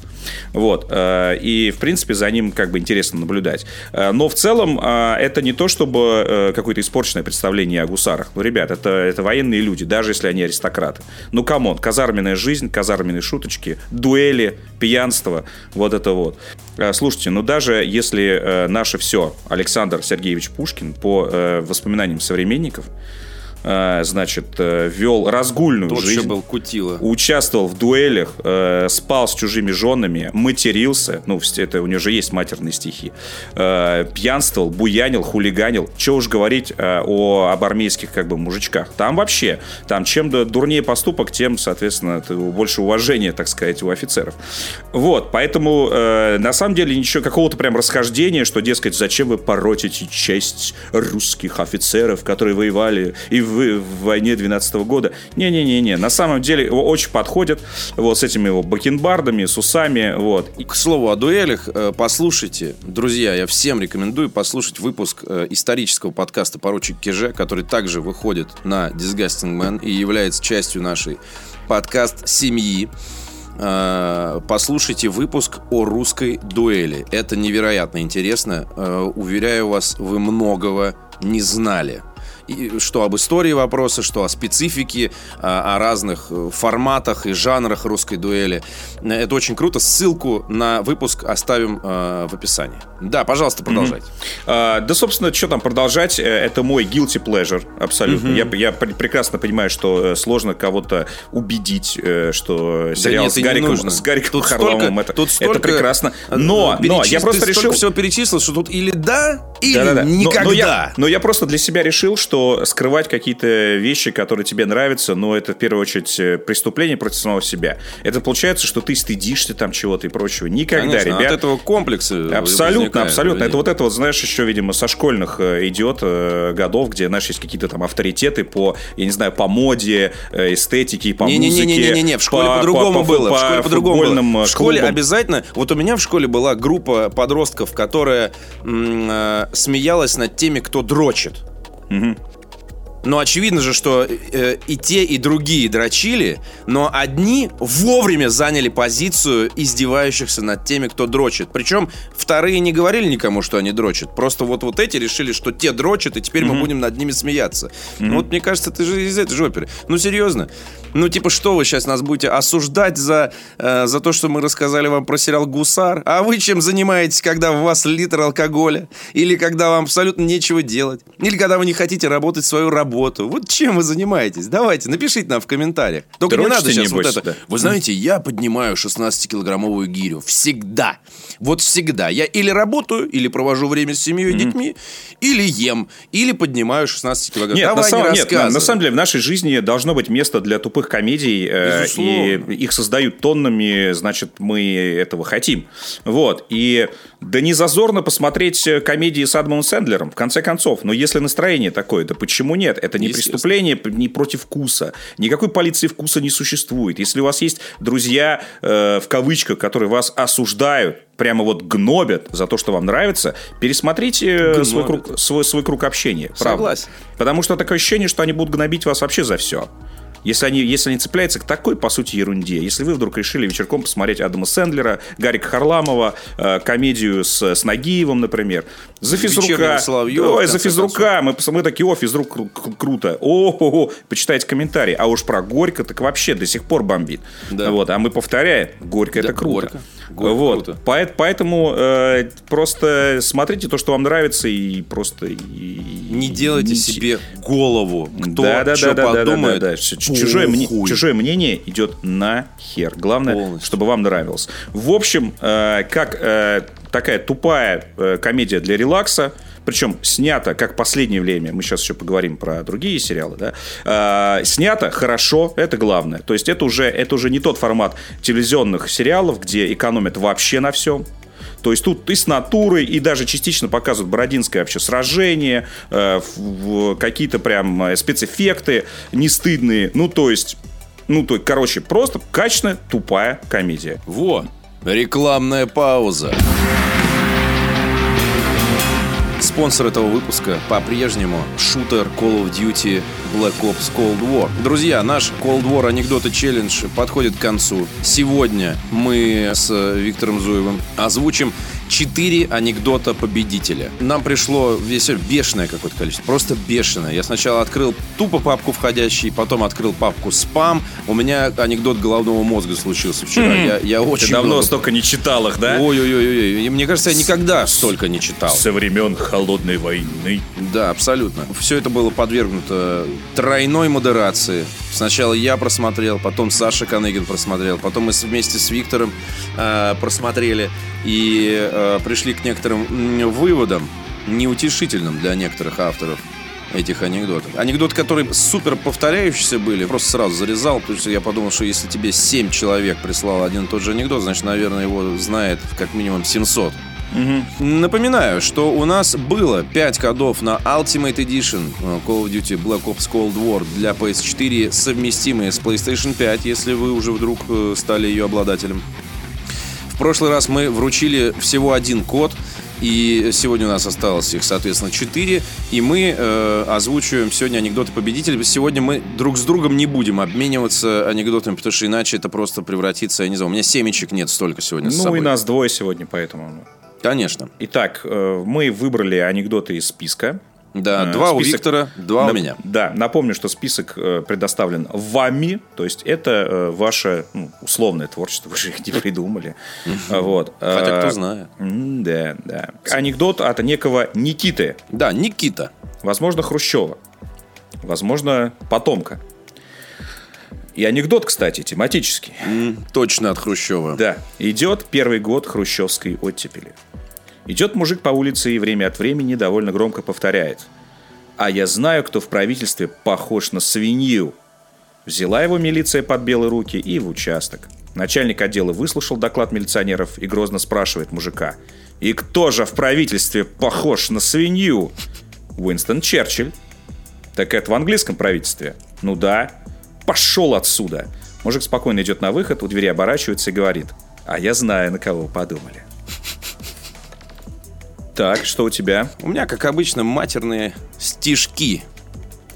Вот. Э, и, в принципе, за ним как бы интересно наблюдать. Но в целом это не то, чтобы какое-то испорченное представление о гусарах. Ну, ребят, это, это военные люди, даже если они аристократы. Ну, come on, казарменная жизнь, казарменные шуточки, дуэли, пьянство, этого, вот это вот. Э, слушайте, ну даже если э, наше все Александр Сергеевич Пушкин по э, воспоминаниям современников, значит, э, вел разгульную Тот жизнь. был кутила. Участвовал в дуэлях, э, спал с чужими женами, матерился, ну, это у него же есть матерные стихи, э, пьянствовал, буянил, хулиганил. Че уж говорить э, о, об армейских как бы мужичках. Там вообще, там чем дурнее поступок, тем, соответственно, больше уважения, так сказать, у офицеров. Вот, поэтому э, на самом деле ничего, какого-то прям расхождения, что, дескать, зачем вы поротите честь русских офицеров, которые воевали и в, в войне 12 года. Не-не-не-не, на самом деле его очень подходит вот с этими его бакенбардами, с усами, вот. К слову о дуэлях, э, послушайте, друзья, я всем рекомендую послушать выпуск э, исторического подкаста «Поручик Киже», который также выходит на Disgusting Man и является частью нашей подкаст «Семьи». Э, Послушайте выпуск о русской дуэли. Это невероятно интересно. Уверяю вас, вы многого не знали. И что об истории вопроса, что о специфике, а, о разных э, форматах и жанрах русской дуэли. Это очень круто. Ссылку на выпуск оставим э, в описании. Да, пожалуйста, продолжайте. А, да, собственно, что там продолжать? Э, Это мой guilty pleasure, абсолютно. Я, я пр- прекрасно понимаю, что э, сложно кого-то убедить, что сериал нет, с не Гариком, нужно. с Гариком Тут Харламовым столько- это, тут это столько, прекрасно. э, Но, но я просто решил... всего перечислил, что тут или да, или Да-да-да. Но- никогда. Но, я, но я просто для себя решил, что скрывать какие-то вещи, которые тебе нравятся, ну, это в первую очередь э, преступление против самого себя. Это получается, что ты стыдишься там чего-то и прочего. Никогда, Конечно, ребят. от этого комплексы Абсолютно, абсолютно. Это вот это вот, знаешь, еще, видимо, со школьных э, идет э, годов, где, знаешь, есть какие-то там авторитеты по, я не знаю, по моде, эстетике, по музыке. Не-не-не-не-не, в школе по- по-другому по- было. по в школе по-другому было. В школе клубам. обязательно. Вот у меня в школе была группа подростков, которая смеялась над теми, кто дрочит. Но очевидно же, что э, и те, и другие дрочили, но одни вовремя заняли позицию издевающихся над теми, кто дрочит. Причем вторые не говорили никому, что они дрочат. Просто вот, вот эти решили, что те дрочат, и теперь мы будем над ними смеяться. Ну Вот мне кажется, ты же из этой же оперы. Ну серьезно. Ну типа что вы сейчас нас будете осуждать за, э, за то, что мы рассказали вам про сериал «Гусар»? А вы чем занимаетесь, когда в вас литр алкоголя? Или когда вам абсолютно нечего делать? Или когда вы не хотите работать свою работу? Вот чем вы занимаетесь? Давайте, напишите нам в комментариях. Только не Дрочите, надо сейчас вот небось, это. да. Вы знаете, я поднимаю 16-килограммовую гирю. Всегда. Вот всегда. Я или работаю, или провожу время с семьей и детьми, или ем, или поднимаю 16 килограмм. Нет, Давай на, самом, не нет на, на самом деле в нашей жизни должно быть место для тупых комедий, э, Безусловно. и их создают тоннами, значит, мы этого хотим. Вот, и да не зазорно посмотреть э, комедии с Адамом Сэндлером, в конце концов, но если настроение такое, да почему нет? Это не преступление не против вкуса, никакой полиции вкуса не существует. Если у вас есть друзья, э, в кавычках, которые вас осуждают, прямо вот гнобят за то, что вам нравится, пересмотрите э, свой круг, свой, свой круг общения. правда. Согласен. Потому что такое ощущение, что они будут гнобить вас вообще за все. Если они, если они цепляются к такой, по сути, ерунде. Если вы вдруг решили вечерком посмотреть Адама Сэндлера, Гарика Харламова, э, комедию с, с Нагиевым, например, за физрука. Соловьева, Ой, в за физрука. Мы, мы такие, о, физрук кру- кру- круто. О, почитайте комментарии. А уж про Горько так вообще до сих пор бомбит. Да. Вот, а мы повторяем, Горько Да, это круто. Горько. Горько вот. круто. Поэт- поэтому э, просто смотрите то, что вам нравится, и просто... и- Не делайте не- себе голову. Кто да, да, что да, да, да, подумает. да, да, Ч- Чужое, мне- чужое мнение идет на хер. Главное, Полностью. чтобы вам нравилось. В общем, э, как э, такая тупая э, комедия для релакса, причем снято, как последнее время, мы сейчас еще поговорим про другие сериалы, да, э, снято хорошо, это главное. То есть это уже, это уже не тот формат телевизионных сериалов, где экономят вообще на всем. То есть тут и с натурой, и даже частично показывают Бородинское вообще сражение, э, какие-то прям э, спецэффекты не стыдные. Ну, то есть, ну, то, короче, просто качественная, тупая комедия. Во, рекламная пауза. Спонсор этого выпуска по-прежнему шутер Call of Duty Black Ops Cold War. Друзья, наш Cold War анекдоты челлендж подходит к концу. Сегодня мы с Виктором Зуевым озвучим четыре анекдота победителя. Нам пришло весь бешеное какое-то количество, просто бешеное. Я сначала открыл тупо папку входящий, потом открыл папку спам. У меня анекдот головного мозга случился вчера. Я, я очень Ты давно много- столько не читал их, да? Ой-ой-ой, мне кажется, я никогда столько не читал. Со времен холодной войны. Да, абсолютно. Все это было подвергнуто тройной модерации. Сначала я просмотрел, потом Саша Каныгин просмотрел, потом мы вместе с Виктором э, просмотрели и э, пришли к некоторым выводам, неутешительным для некоторых авторов этих анекдотов. Анекдоты, которые супер повторяющиеся были, просто сразу зарезал, потому что я подумал, что если тебе 7 человек прислал один и тот же анекдот, значит, наверное, его знает как минимум 700. Угу. Напоминаю, что у нас было 5 кодов на Ultimate Edition Call of Duty Black Ops Cold War для PS4, совместимые с PlayStation 5, если вы уже вдруг э, стали ее обладателем. В прошлый раз мы вручили всего один код – и сегодня у нас осталось их, соответственно, 4. И мы э, озвучиваем сегодня анекдоты победителей. Сегодня мы друг с другом не будем обмениваться анекдотами, потому что иначе это просто превратится, я не знаю, у меня семечек нет столько сегодня Ну и нас двое сегодня, поэтому... Конечно. Итак, э, мы выбрали анекдоты из списка. Да, э, два список... у Виктора, два у меня. Да, напомню, что список э, предоставлен вами, то есть это ваше ну, условное творчество, (laughs) вы же их не придумали. Вот. Хотя кто знает. Да, да. Анекдот от некого Никиты. Да, Никита. Возможно, Хрущева. Возможно, потомка. И анекдот, кстати, тематический. Mm, точно от Хрущева. Да. Идет первый год хрущевской оттепели. Идет мужик по улице и время от времени довольно громко повторяет. «А я знаю, кто в правительстве похож на свинью». Взяла его милиция под белые руки и в участок. Начальник отдела выслушал доклад милиционеров и грозно спрашивает мужика. «И кто же в правительстве похож на свинью?» «Уинстон Черчилль». «Так это в английском правительстве?» «Ну да». «Пошел отсюда!» Мужик спокойно идет на выход, у двери оборачивается и говорит. «А я знаю, на кого вы подумали». Так, что у тебя? У меня, как обычно, матерные стишки.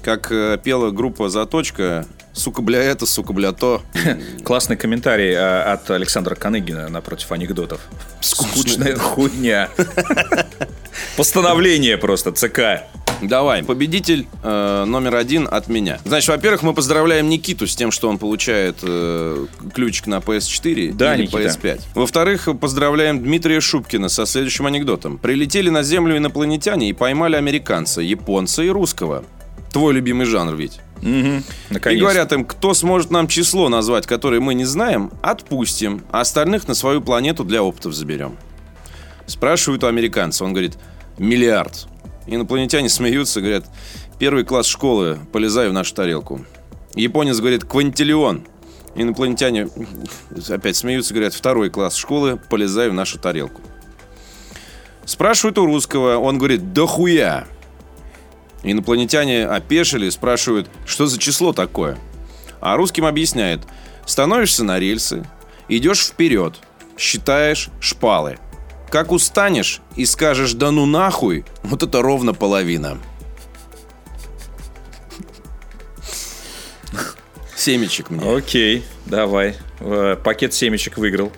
Как э, пела группа «Заточка», Сука, бля, это, сука, бля, то. (laughs) Классный комментарий а, от Александра Каныгина напротив анекдотов. Скучная хуйня. (laughs) Постановление просто, ЦК. Давай, победитель э, номер один от меня. Значит, во-первых, мы поздравляем Никиту с тем, что он получает э, ключик на PS4 да, или Никита. PS5. Во-вторых, поздравляем Дмитрия Шубкина со следующим анекдотом. Прилетели на Землю инопланетяне и поймали американца, японца и русского. Твой любимый жанр ведь. Угу, и говорят им, кто сможет нам число назвать, которое мы не знаем, отпустим, а остальных на свою планету для опытов заберем. Спрашивают у американца, он говорит, миллиард. Инопланетяне смеются, говорят, первый класс школы, полезай в нашу тарелку. Японец говорит, квантиллион. Инопланетяне опять смеются, говорят, второй класс школы, полезай в нашу тарелку. Спрашивают у русского, он говорит, да хуя. Инопланетяне опешили, спрашивают, что за число такое. А русским объясняет, становишься на рельсы, идешь вперед, считаешь шпалы. Как устанешь и скажешь «да ну нахуй», вот это ровно половина. Семечек мне. Окей, давай. Э, пакет семечек выиграл.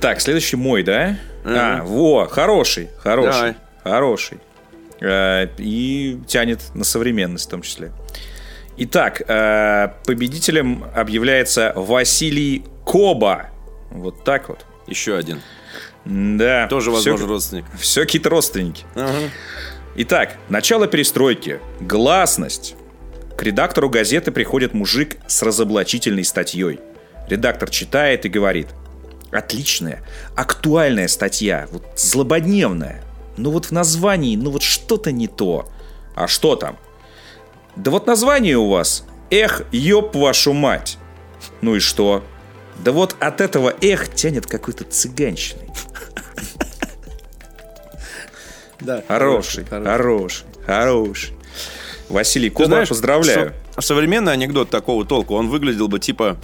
Так, следующий мой, да? А, во, хороший, хороший. Хороший. Э, и тянет на современность в том числе. Итак, э, победителем объявляется Василий Коба. Вот так вот. Еще один. Да. Тоже, возможно, все, родственник. Все какие-то родственники. Ага. Итак, начало перестройки. Гласность. К редактору газеты приходит мужик с разоблачительной статьей. Редактор читает и говорит. Отличная, актуальная статья, вот злободневная. Но вот в названии, ну вот что-то не то. А что там? Да вот название у вас. Эх, ёб вашу мать. Ну и что? Да вот от этого эх тянет какой-то цыганщиной. Да. Хороший, хороший, хороший. Василий Коба, поздравляю. Современный анекдот такого толка, он выглядел бы типа...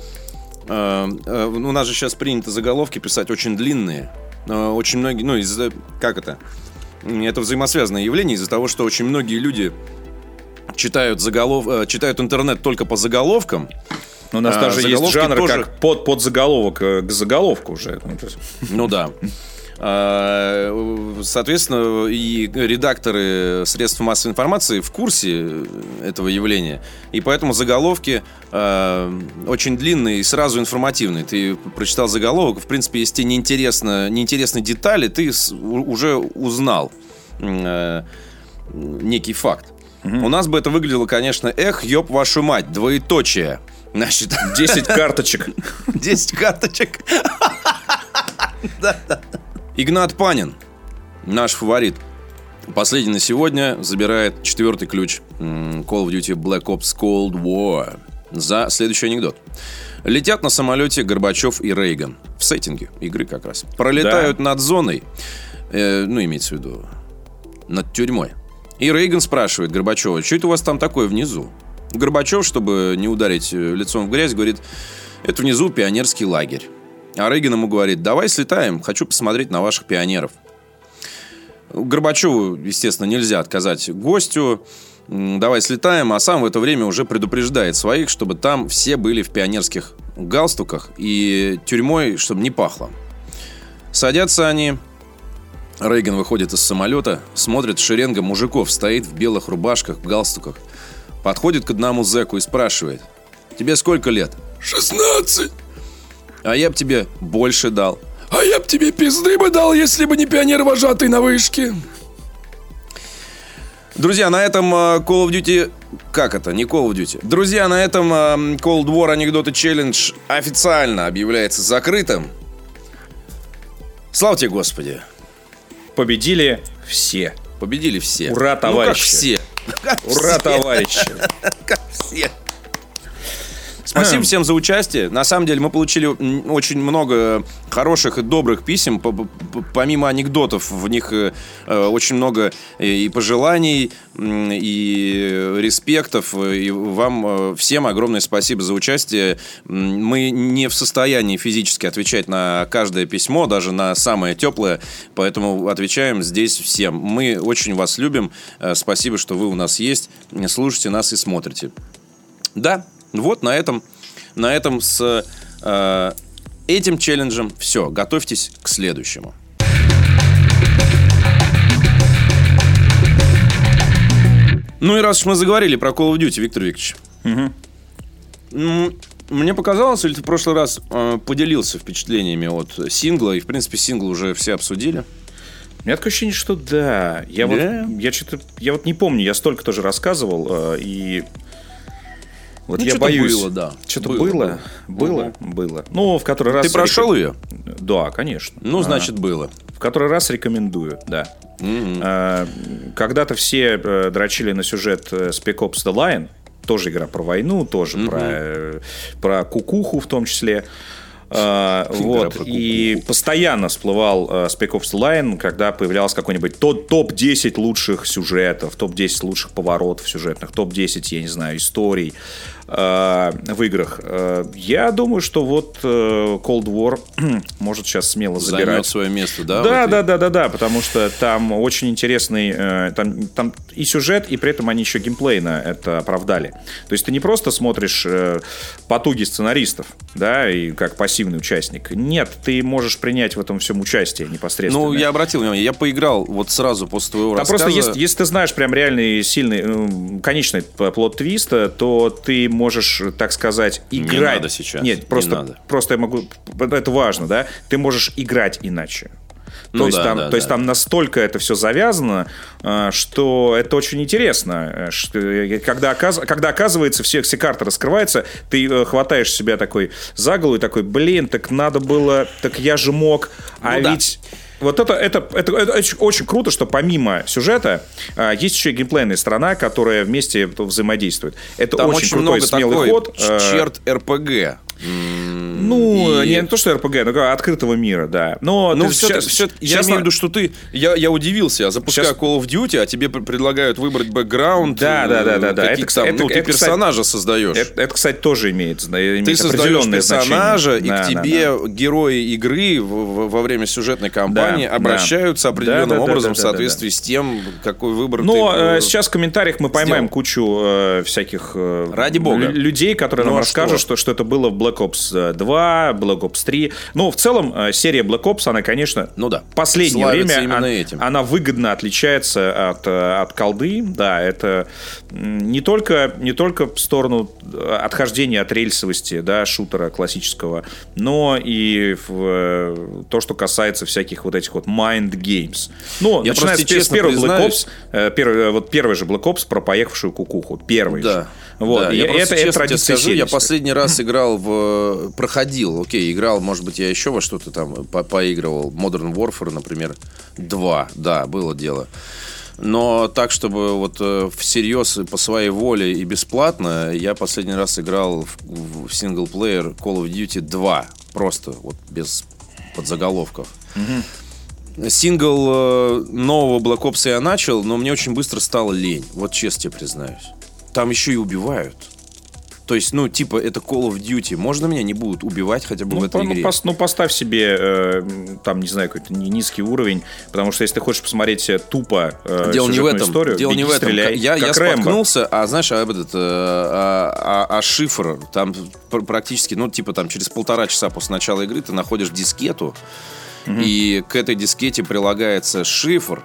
Э, э, у нас же сейчас принято заголовки писать очень длинные. Э, очень многие, ну, из как это? Это взаимосвязанное явление из-за того, что очень многие люди читают, заголов... читают интернет только по заголовкам, но у нас а, даже есть жанр тоже... как под, под заголовок э, к заголовку уже. Ну да. А, соответственно, и редакторы средств массовой информации в курсе этого явления. И поэтому заголовки э, очень длинные и сразу информативные. Ты прочитал заголовок, в принципе, если тебе неинтересно, неинтересны детали, ты уже узнал э, некий факт. У нас бы это выглядело, конечно, эх, ёб вашу мать, двоеточие. Значит, (laughs) 10 карточек. 10 карточек. (laughs) Игнат Панин, наш фаворит. Последний на сегодня забирает четвертый ключ Call of Duty Black Ops Cold War за следующий анекдот. Летят на самолете Горбачев и Рейган. В сеттинге игры как раз. Пролетают над зоной. э, ну, имеется в виду над тюрьмой. И Рейган спрашивает Горбачева, что это у вас там такое внизу? Горбачев, чтобы не ударить э, лицом в грязь, говорит, это внизу пионерский лагерь. А Рейган ему говорит, давай слетаем, хочу посмотреть на ваших пионеров. Горбачеву, естественно, нельзя отказать гостю. Давай слетаем, а сам в это время уже предупреждает своих, чтобы там все были в пионерских галстуках и тюрьмой, чтобы не пахло. Садятся они. Рейган выходит из самолета, смотрит, шеренга мужиков стоит в белых рубашках, в галстуках. Подходит к одному зэку и спрашивает. Тебе сколько лет? 16. А я бы тебе больше дал. А я б тебе пизды бы дал, если бы не пионер-вожатый на вышке. Друзья, на этом э, Call of Duty... Как это? Не Call of Duty. Друзья, на этом э, Cold War анекдоты челлендж официально объявляется закрытым. Слава тебе, Господи. Победили все. Победили все. Ура, Ну, как товарищи. все. Ура, товарищи. (laughs) Как все. Спасибо всем за участие. На самом деле мы получили очень много хороших и добрых писем. Помимо анекдотов, в них э, э, очень много э, и пожеланий, и респектов. И вам всем огромное спасибо за участие. Мы не в состоянии физически отвечать на каждое письмо, даже на самое теплое, поэтому отвечаем здесь всем. Мы очень вас любим. Спасибо, что вы у нас есть. Слушайте нас и смотрите. Да, вот на этом, на этом с э, этим челленджем все. Готовьтесь к следующему. Ну и раз уж мы заговорили про Call of Duty, Виктор Викторович. М, Мне показалось, или ты в прошлый раз э, поделился впечатлениями от сингла, и в принципе сингл уже все обсудили. У меня такое ощущение, что да. Я Да? вот, я что-то, я вот не помню, я столько тоже рассказывал, э, и вот Ну, я что-то боюсь. было, да. Что-то Было, было, было, было. Ну, в который раз... Ты прошел ее? Да, конечно. Ну, А, значит, было. в который раз рекомендую, да. А, Когда-то все э, дрочили на сюжет э, Spec Ops The Line, тоже игра про войну, тоже про, э, про кукуху в том числе. А, вот. И постоянно всплывал э, Spec Ops The Line, когда появлялся какой-нибудь топ- топ-10 лучших сюжетов, топ-10 лучших поворотов сюжетных, топ-10, я не знаю, историй э, в играх. Э, Я думаю, что вот э, Cold War (clears throat) может сейчас смело забирать. Займет свое место, да? Да, этой- да, да, да, да, потому что там очень интересный, э, там, там и сюжет, и при этом они еще геймплейно это оправдали. То есть ты не просто смотришь э, потуги сценаристов, да, и как пассивный участник. Нет, ты можешь принять в этом всем участие непосредственно. Ну, я обратил внимание, я поиграл вот сразу после твоего А рассказа. просто если, если ты знаешь прям реальный сильный конечный плод твиста, то ты можешь, так сказать, играть. надо сейчас, Нет, не просто, надо. просто я могу. Это важно, да? Ты можешь играть иначе. То, Ну есть, да, там, да, то есть да. там настолько это все завязано, э, что это очень интересно. э, э, когда, оказ- когда оказывается, все, все карты раскрываются, ты хватаешь себя такой за голову и такой, блин, так надо было, так я же мог, а Ну да. Вот это, это, это, это очень, очень круто, что помимо сюжета а, есть еще и геймплейная сторона, которая вместе взаимодействует. Это Там очень, очень, крутой, много смелый такой ход. э, черт РПГ. Ну, И- не то, что РПГ, но открытого мира, да. Но Ну, все, щас- я щас имею в виду, что ты... Я, я удивился, я запускаю Щас- Call of Duty, а тебе пр- предлагают выбрать бэкграунд. Да, да, да, да, да. какие-то Это, там, ну, это- ты это, кстати, персонажа создаешь. Это, это, кстати, тоже имеет, имеет ты создаешь персонажа, значение. и Да, к да, тебе да. герои игры в- в- во время сюжетной кампании Да, обращаются да. определенным Да, да, да, образом да, в да, соответствии с тем, какой выбор Но ты... э, э, сейчас в комментариях мы поймаем сделал. кучу э, всяких э, Ради бога. лю- людей, которые Ну, нам а расскажут, что? Что, это было в Black Ops э, 2, 2, Black Ops 3. Ну, в целом, э, серия Black Ops, она, конечно, Ну да. последнее Славится время именно она, этим. она выгодно отличается от, э, от колды. Да, это не только, не только в сторону э, отхождения от рельсовости, да, шутера классического, но и в э, то, что касается всяких вот этих вот mind games. Ну, Я начиная с, пе- с честно первого Black признаюсь- Ops, э, первый, э, вот первый же Black Ops про поехавшую кукуху. Первый Да. же. Вот. Да, и я это, просто это честно тебе традиция скажу, я последний раз играл в... Проходил, окей, играл, может быть, я еще во что-то там по- поигрывал. Modern Warfare, например, 2, да, было дело. Но так, чтобы вот э, всерьез по своей воле и бесплатно, я последний раз играл в, в синглплеер Call of Duty 2. Просто вот без подзаголовков. Сингл э, нового Black Ops я начал, но мне очень быстро стало лень. Вот честно тебе признаюсь. Там еще и убивают. То есть, ну, типа, это Call of Duty. Можно меня не будут убивать хотя бы в Ну, этой по- ну, игре? пос- ну, поставь себе, э, там, не знаю, какой-то ни- низкий уровень, потому что если ты хочешь посмотреть э, тупо э, Дело не в этом. историю, Дело не беги, в этом. стреляй, я я Рэмбо. споткнулся, а знаешь, а этот, э, а, а- а шифр, там пр- практически, ну, типа, там через полтора часа после начала игры ты находишь дискету, и к этой дискете прилагается шифр,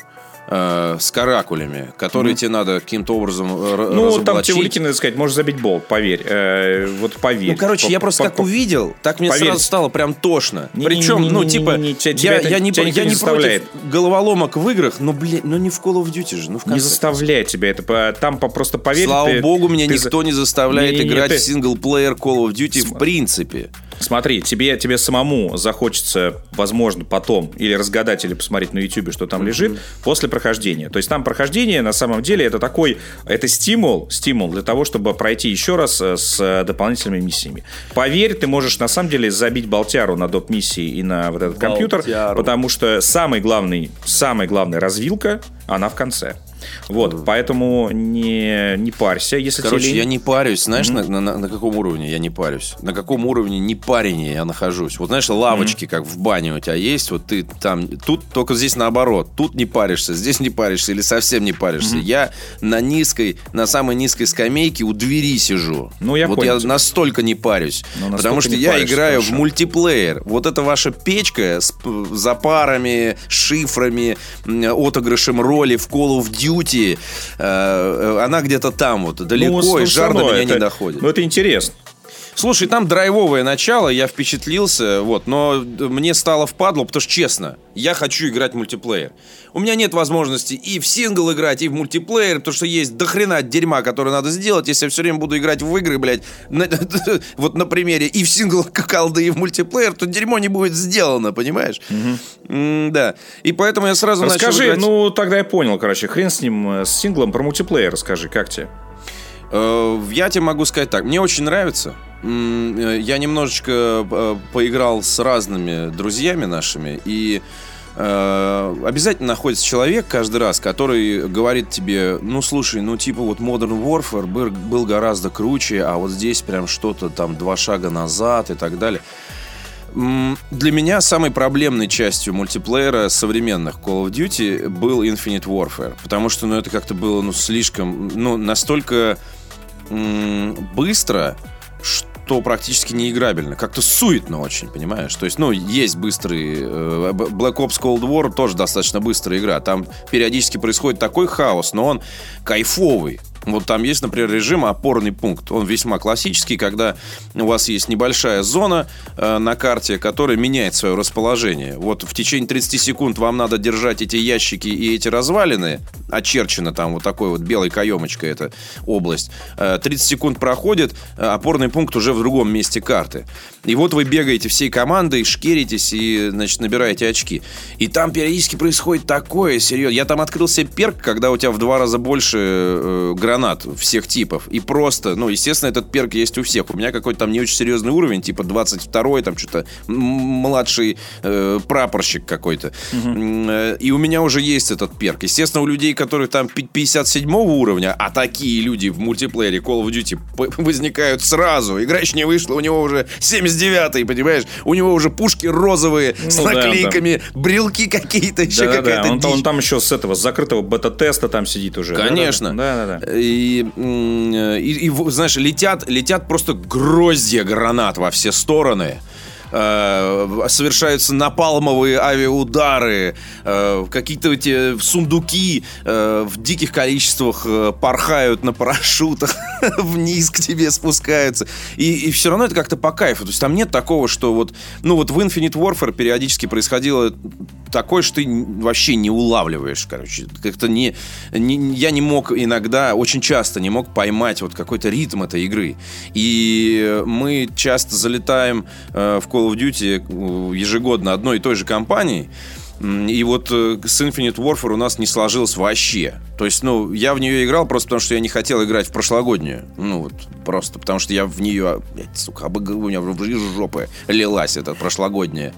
э, с каракулями, которые тебе надо каким-то образом э, Ну, там тебе Уликин, надо сказать, можешь забить болт, поверь. Э, вот поверь. Ну, короче, я просто по- как увидел, так мне поверь. сразу стало прям тошно. Причем, ну, типа, я, я не, я не против головоломок в играх, но, блин, ну не в Call of Duty же, ну в Не заставляет тебя это. Там просто поверь. Слава богу, меня никто не заставляет играть в синглплеер Call of Duty в принципе. Смотри, тебе, тебе самому захочется, возможно, потом или разгадать, или посмотреть на YouTube, что там лежит, после прохождения. То есть там прохождение, на самом деле, это такой, это стимул, стимул для того, чтобы пройти еще раз э, с дополнительными миссиями. Поверь, ты можешь, на самом деле, забить болтяру на доп-миссии и на вот этот компьютер, Болтяру. потому что самый главный, самая главная развилка, она в конце. Вот, поэтому не, не парься, если Короче, тебе я лень. не парюсь, знаешь, на, на- на каком уровне я не парюсь? На каком уровне не парения я нахожусь? Вот знаешь, лавочки, как в бане у тебя есть, вот ты там, тут только здесь наоборот, тут не паришься, здесь не паришься или совсем не паришься. Я на низкой, на самой низкой скамейке у двери сижу. Ну, я вот понял я тебя. настолько не парюсь, Ну, потому настолько что не я паришься, играю в хорошо. мультиплеер. Вот это ваша печка с запарами, шифрами, отыгрышем роли в Call of Duty, э, э, она где-то там вот, далеко, Ну, и жар до меня не доходит. Ну, это интересно. Слушай, там драйвовое начало, я впечатлился, вот, но мне стало впадло, потому что, честно, я хочу играть в мультиплеер. У меня нет возможности и в сингл играть, и в мультиплеер, потому что есть дохрена дерьма, которое надо сделать, если я все время буду играть в игры, блядь, на- (laughs) вот на примере и в сингл колды, и в мультиплеер, то дерьмо не будет сделано, понимаешь? М, Да. И поэтому я сразу начал Расскажи, играть... ну тогда я понял, короче, хрен с ним, э, с синглом про мультиплеер расскажи, как тебе? Э, Я тебе могу сказать так. Мне очень нравится. Э, Я немножечко э, поиграл с разными друзьями нашими, и обязательно находится человек каждый раз, который говорит тебе, ну слушай, ну типа вот Modern Warfare был, гораздо круче, а вот здесь прям что-то там два шага назад и так далее. Для меня самой проблемной частью мультиплеера современных Call of Duty был Infinite Warfare, потому что ну, это как-то было ну, слишком, ну, настолько быстро, что практически неиграбельно. Как-то суетно очень, понимаешь? То есть, ну, есть быстрые... э, Black Ops Cold War тоже достаточно быстрая игра. Там периодически происходит такой хаос, но он кайфовый. Вот там есть, например, режим опорный пункт. Он весьма классический, когда у вас есть небольшая зона э, на карте, которая меняет свое расположение. Вот в течение 30 секунд вам надо держать эти ящики и эти развалины. Очерчена там вот такой вот белой каемочкой эта область. Э, 30 секунд проходит, э, опорный пункт уже в другом месте карты. И вот вы бегаете всей командой, шкеритесь и, значит, набираете очки. И там периодически происходит такое, серьезно. Я там открыл себе перк, когда у тебя в два раза больше э, гранат всех типов. И просто, ну, естественно, этот перк есть у всех. У меня какой-то там не очень серьезный уровень, типа 22-й, там что-то младший э, прапорщик какой-то. Э, И у меня уже есть этот перк. Естественно, у людей, которые там пи- 57 уровня, а такие люди в мультиплеере Call of Duty возникают сразу. Игра еще не вышла, у него уже 79-й, понимаешь? У него уже пушки розовые с Ну да, да. наклейками, брелки какие-то, еще Да-да-да, какая-то он, там- он дичь. там еще с этого, с закрытого бета-теста там сидит уже. Конечно. Да-да-да. И, м, и- и, в- знаешь, летят, летят просто гроздья гранат во все стороны. Э, совершаются напалмовые авиаудары, э, какие-то эти сундуки э, в диких количествах э, порхают на парашютах, (laughs) вниз к тебе спускаются. И, и все равно это как-то по кайфу. То есть там нет такого, что вот, ну вот в Infinite Warfare периодически происходило такое, что ты вообще не улавливаешь, короче. Как-то не, не... Я не мог иногда, очень часто не мог поймать вот какой-то ритм этой игры. И мы часто залетаем э, в Call of Duty ежегодно одной и той же компанией, и вот э, с Infinite Warfare у нас не сложилось вообще. То есть, ну, я в нее играл просто потому, что я не хотел играть в прошлогоднюю. Ну, вот, просто потому что я в нее, блядь, сука, у меня в жопы лилась эта прошлогодняя.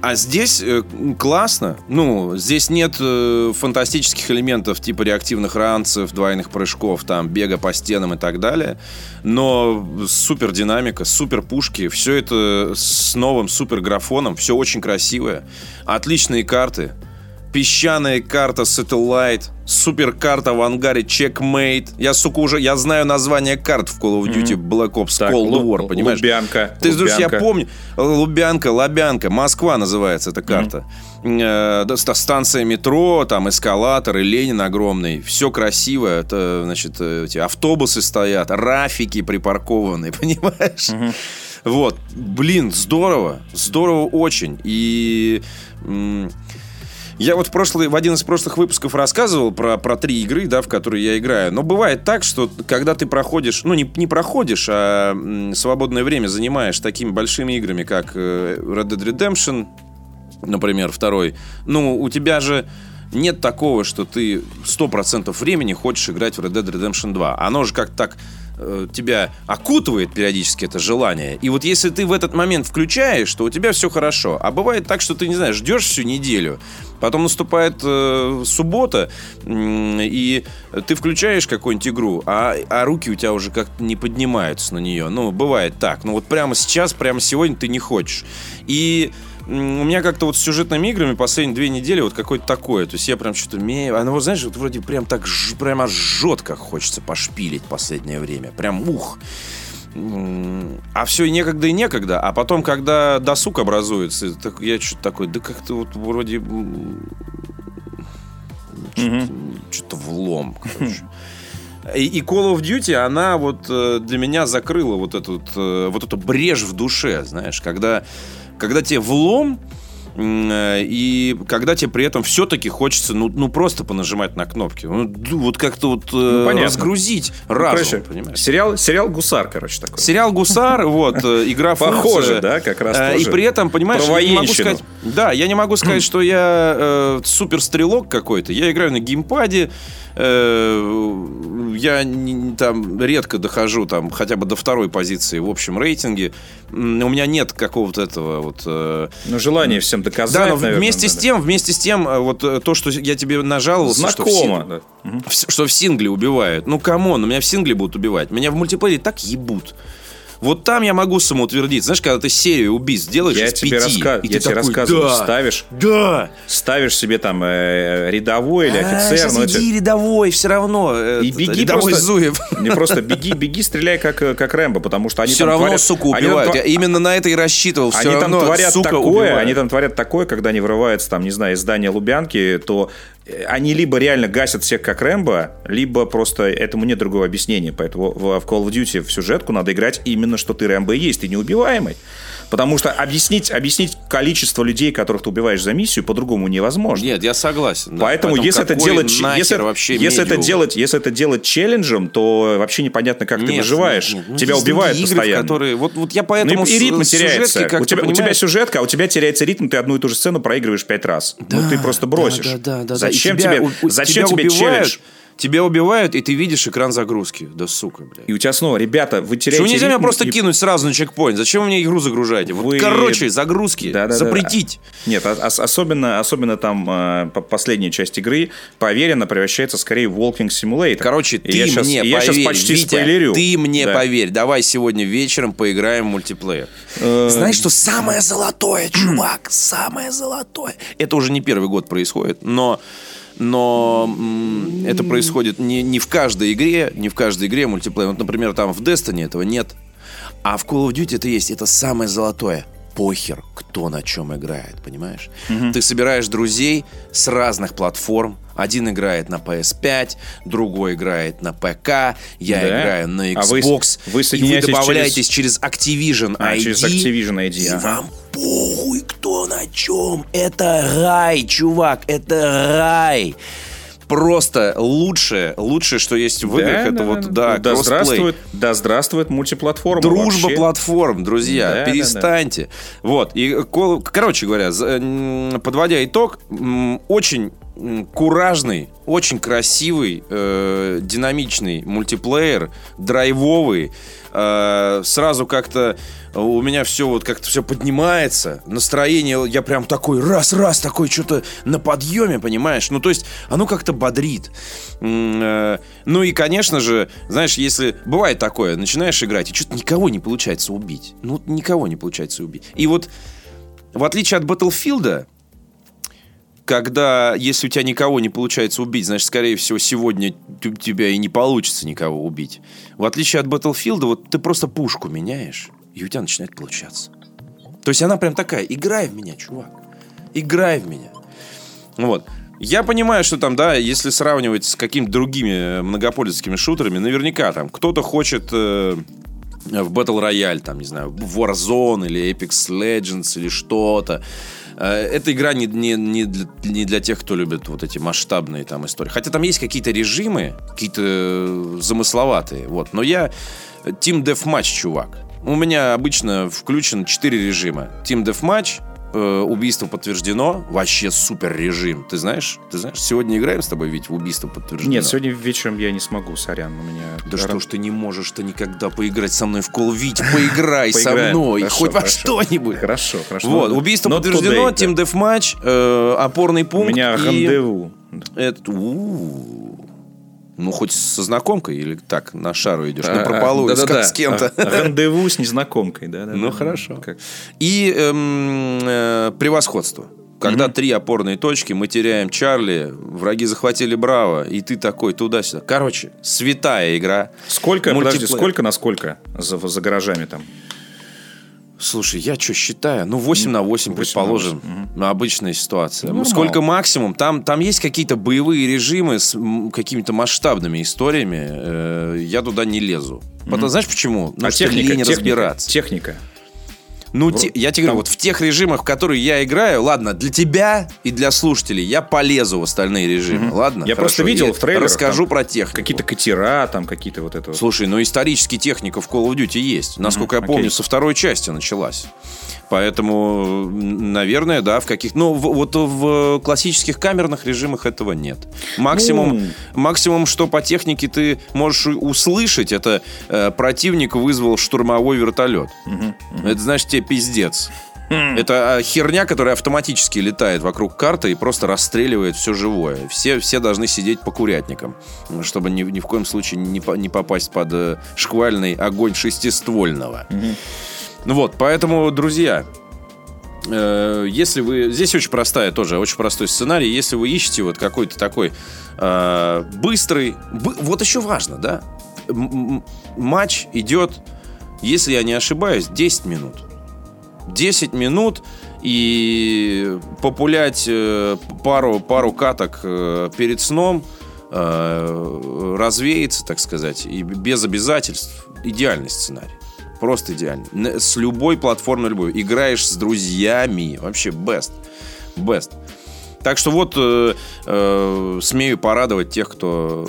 А здесь э, классно. Ну, здесь нет э, фантастических элементов типа реактивных ранцев, двойных прыжков, там, бега по стенам и так далее. Но супер динамика, супер пушки. Все это с новым супер графоном. Все очень красивое. Отличные карты песчаная карта Satellite, супер карта в ангаре Checkmate. Я, сука, уже, я знаю название карт в Call of Duty Black Ops так, Cold War, понимаешь? Лубянка. Ты знаешь, я помню. Лубянка, Лобянка, Москва называется эта карта. Mm-hmm. Станция метро, там эскалатор и Ленин огромный. Все красиво. Это, значит, э, эти автобусы стоят, рафики припаркованы, (laughs) понимаешь? Mm-hmm. Вот. Блин, здорово. Здорово очень. И... Я вот в, прошлый, в один из прошлых выпусков рассказывал про, про три игры, да, в которые я играю. Но бывает так, что когда ты проходишь, ну не, не проходишь, а свободное время занимаешь такими большими играми, как э, Red Dead Redemption, например, второй, ну у тебя же нет такого, что ты 100% времени хочешь играть в Red Dead Redemption 2. Оно же как так тебя окутывает периодически это желание. И вот если ты в этот момент включаешь, то у тебя все хорошо. А бывает так, что ты, не знаешь, ждешь всю неделю, потом наступает э, суббота, э, и ты включаешь какую-нибудь игру, а, а руки у тебя уже как-то не поднимаются на нее. Ну, бывает так. Ну, вот прямо сейчас, прямо сегодня ты не хочешь. И у меня как-то вот с сюжетными играми последние две недели вот какое-то такое. То есть я прям что-то... Оно, вот, знаешь, вот вроде прям так ж, прямо жжет, как хочется пошпилить последнее время. Прям ух. А все и некогда, и некогда. А потом, когда досуг образуется, так, я что-то такой, да как-то вот вроде... Что-то, что-то влом, (laughs) короче. И, и Call of Duty, она вот э, для меня закрыла вот эту, э, вот эту брешь в душе, знаешь, когда когда тебе влом, э, и когда тебе при этом все-таки хочется, ну, ну просто понажимать на кнопки. Ну, вот как-то вот э, ну, разгрузить ну, разум, короче, Сериал, сериал «Гусар», короче, такой. Сериал «Гусар», вот, э, (laughs) игра Похоже, да, как раз тоже. И при этом, понимаешь, я не могу сказать... Да, я не могу сказать, что я э, суперстрелок какой-то. Я играю на геймпаде, я не, там редко дохожу там хотя бы до второй позиции в общем рейтинге. У меня нет какого-то этого вот... Э, ну, желание всем доказать, Да, но наверное, вместе да, с тем, вместе с тем, э, вот то, что я тебе нажаловался... Знакомо. Что в, синг... да. что в сингле убивают. Ну, come on, меня в сингле будут убивать. Меня в мультиплеере так ебут. Вот там я могу самоутвердиться. Знаешь, когда ты серию убийств делаешь я из тебе пяти, раска... и я тебе такой, рассказываю, да, ставишь, да. ставишь себе там э, рядовой или а, офицер. А, иди это... рядовой, все равно. И беги рядовой просто, Зуев. Не просто беги, беги, стреляй как, как Рэмбо, потому что они все там равно, творят, сука, убивают. Они, я именно на это и рассчитывал. Все они равно, там творят сука, такое, убивают. они там творят такое, когда они вырываются там, не знаю, из здания Лубянки, то они либо реально гасят всех как Рэмбо, либо просто этому нет другого объяснения. Поэтому в Call of Duty в сюжетку надо играть именно, что ты Рэмбо есть, ты неубиваемый. Потому что объяснить, объяснить количество людей, которых ты убиваешь за миссию, по-другому невозможно. Нет, я согласен. Да. Поэтому, Поэтому если это делать, если, вообще если это делать, если это делать челленджем, то вообще непонятно, как нет, ты выживаешь. Нет, нет. Тебя ну, убивают игры, постоянно. Которые... Вот, вот я поэтому ну, и, и ритм теряется. У тебя, у тебя сюжетка, а у тебя теряется ритм, ты одну и ту же сцену проигрываешь пять раз. Да, ну ты просто бросишь. Да, да, да, Зачем да. тебе, у, зачем тебя тебе челлендж? Тебя убивают, и ты видишь экран загрузки. Да сука, блядь. И у тебя снова, ребята, вы теряете... Почему нельзя меня просто и... кинуть сразу на чекпоинт? Зачем вы мне игру загружаете? Вы... Вот, короче, загрузки. Да, да, запретить. Да. Нет, а, особенно, особенно там э, последняя часть игры, поверенно, превращается скорее в Walking Simulator. Короче, и ты я сейчас, мне я поверь, сейчас почти Витя, спойлерю. ты мне да. поверь. Давай сегодня вечером поиграем в мультиплеер. Э, Знаешь, что самое золотое, чувак, (clears throat) самое золотое. Это уже не первый год происходит, но но это происходит не, не в каждой игре, не в каждой игре мультиплеер. Вот, например, там в Destiny этого нет. А в Call of Duty это есть, это самое золотое. Похер, кто на чем играет, понимаешь? Ты собираешь друзей с разных платформ. Один играет на PS5, другой играет на ПК, я Да? играю на А вы- Xbox. вы и вы добавляетесь через, Activision А, ID. через Activision ID, И ага. вам похуй, кто на чем. Это рай, чувак, это рай. Просто лучшее, лучшее, что есть в играх, это вот, да, да здравствует, да здравствует мультиплатформа. Дружба вообще. платформ, друзья, Да, да, перестаньте. Вот, и, кол- короче говоря, подводя итог, очень куражный, очень красивый, э, динамичный мультиплеер, драйвовый. Э, сразу как-то у меня все вот как-то все поднимается, настроение, я прям такой раз-раз такой что-то на подъеме, понимаешь? Ну, то есть оно как-то бодрит. Э, Ну и, конечно же, знаешь, если бывает такое, начинаешь играть, и что-то никого не получается убить. Ну, никого не получается убить. И вот в отличие от Battlefield, когда, если у тебя никого не получается убить, значит, скорее всего, сегодня у тебя и не получится никого убить. В отличие от Battlefield, вот ты просто пушку меняешь, и у тебя начинает получаться. То есть она прям такая, играй в меня, чувак. Играй в меня. Вот. Я понимаю, что там, да, если сравнивать с какими-то другими э, многопользовательскими шутерами, наверняка там кто-то хочет э, в Battle Royale, там, не знаю, Warzone или Apex Legends или что-то. Э, Эта игра не, не, не, для, не для тех, кто любит вот эти масштабные там истории. Хотя там есть какие-то режимы, какие-то э, замысловатые, вот. Но я Team Deathmatch, чувак. У меня обычно включен 4 режима. Team Deathmatch, э, убийство подтверждено. Вообще супер режим. Ты знаешь? Ты знаешь? Сегодня играем с тобой, ведь в убийство подтверждено. Нет, сегодня вечером я не смогу, сорян, у меня... Да что ж ты не можешь-то никогда поиграть со мной в Call Duty? Поиграй со мной, Хорошо, хоть во что-нибудь. Хорошо, хорошо. Вот, Ну, убийство not подтверждено, Team. Deathmatch, э, опорный У пункт. меня и рандеву. это- у-у-у. Ну, хоть со знакомкой или так, на шару идешь, А, на а, с, да-да-да. с кем-то. А, Рандеву с незнакомкой, да? да, Ну, хорошо. И эм, э, превосходство. Когда три опорные точки, мы теряем Чарли, враги захватили Браво, и ты такой туда-сюда. Короче, святая игра. Сколько, подожди, сколько на сколько за, за гаражами там? Слушай, я что считаю? Ну, 8 на 8, 8 предположим. Обычная ситуация. Нормально. Сколько максимум? Там, там есть какие-то боевые режимы с какими-то масштабными историями. Э, я туда не лезу. Потому, знаешь почему? Ну, а техника, лень техника, разбираться. техника. Ну, те- я тебе говорю, вот в тех режимах, в которые я играю, ладно, для тебя и для слушателей я полезу в остальные режимы, ладно? Я просто Хорошо, видел я в трейлерах, Расскажу там про технику. Какие-то катера, там какие-то вот это. Слушай, ну исторически техника в Call of Duty есть. Насколько я окей. помню, со второй части началась. Поэтому, наверное, да, в каких... Ну, в- вот в классических камерных режимах этого нет. Максимум, Ну. максимум, что по технике ты можешь услышать, это э, противник вызвал штурмовой вертолет. Это значит тебе пиздец. Это а, херня, которая автоматически летает вокруг карты и просто расстреливает все живое. Все, все должны сидеть по курятникам, чтобы ни, ни в коем случае не, по- не попасть под э, шквальный огонь шестиствольного. Ну вот, поэтому, друзья, э, если вы... Здесь очень простая тоже, очень простой сценарий. Если вы ищете вот какой-то такой э, быстрый... бы- вот еще важно, да? М- м- матч идет, если я не ошибаюсь, 10 минут. 10 минут и популять э, пару, пару каток э, перед сном э, развеется, так сказать, и без обязательств. Идеальный сценарий. Просто идеальный. С любой платформы, любой. Играешь с друзьями. Вообще best. Best. Так что вот э, э, смею порадовать тех, кто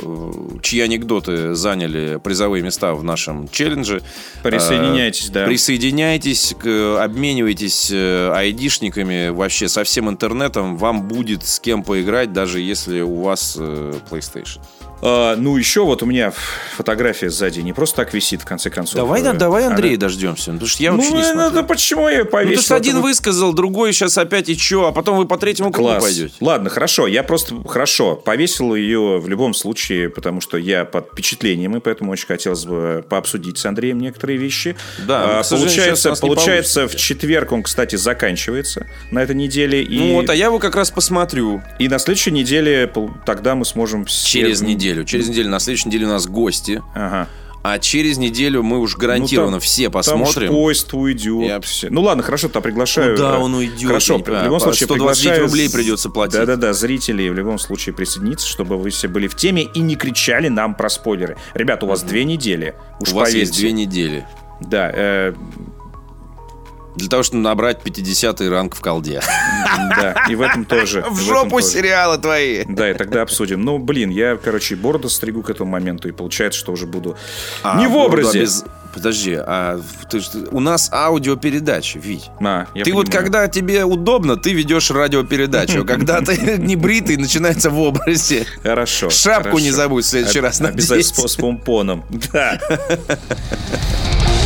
э, чьи анекдоты заняли призовые места в нашем челлендже. Присоединяйтесь, Э, да. Присоединяйтесь, к- обменивайтесь э, айдишниками вообще со всем интернетом. Вам будет с кем поиграть, даже если у вас э, PlayStation. А, ну, еще вот у меня фотография сзади не просто так висит, в конце концов. Давай, Э, давай она- Андрея дождемся. Потому что я Ну, вообще не э, смотрю. ну, почему я ее Ну, повесил? то, что один Это- высказал, другой сейчас опять и что, а потом вы по третьему кругу Класс. пойдете. Ладно, хорошо. Я просто хорошо повесил ее в любом случае, потому что я под впечатлением, и поэтому очень хотелось бы пообсудить с Андреем некоторые вещи. Да, А, получается, не получается в четверг он, кстати, заканчивается на этой неделе. И, Ну вот, а я его как раз посмотрю и на следующей неделе тогда мы сможем... через неделю. Через неделю. На следующей неделе у нас гости. Ага. а через неделю мы уж гарантированно Ну, там- все Там посмотрим. ж поезд уйдет. Я- все. Ну ладно, хорошо, то приглашаю. Ну да, он уйдет, Хорошо, в любом случае 129 приглашаю рублей придется платить. Да-да-да, зрителей в любом случае присоединиться, чтобы вы все были в теме и не кричали нам про спойлеры. Ребят, у вас две недели. Уж У вас поверьте. есть две недели. Да, э, Для того, чтобы набрать 50 ранг в колде. да, и в этом тоже. В (laughs) жопу сериалы твои. Да, и тогда обсудим. Ну, блин, я, короче, бороду стригу к этому моменту, и получается, что уже буду А, не в образе. Подожди, а ты, у нас аудиопередача, Вить. А, я ты вот понимаю. когда тебе удобно, ты ведешь радиопередачу. Когда ты (laughs) не бритый, начинается в образе. Хорошо. Шапку хорошо. не забудь в следующий раз Обязательно надеть. с, с помпоном. Да. (laughs)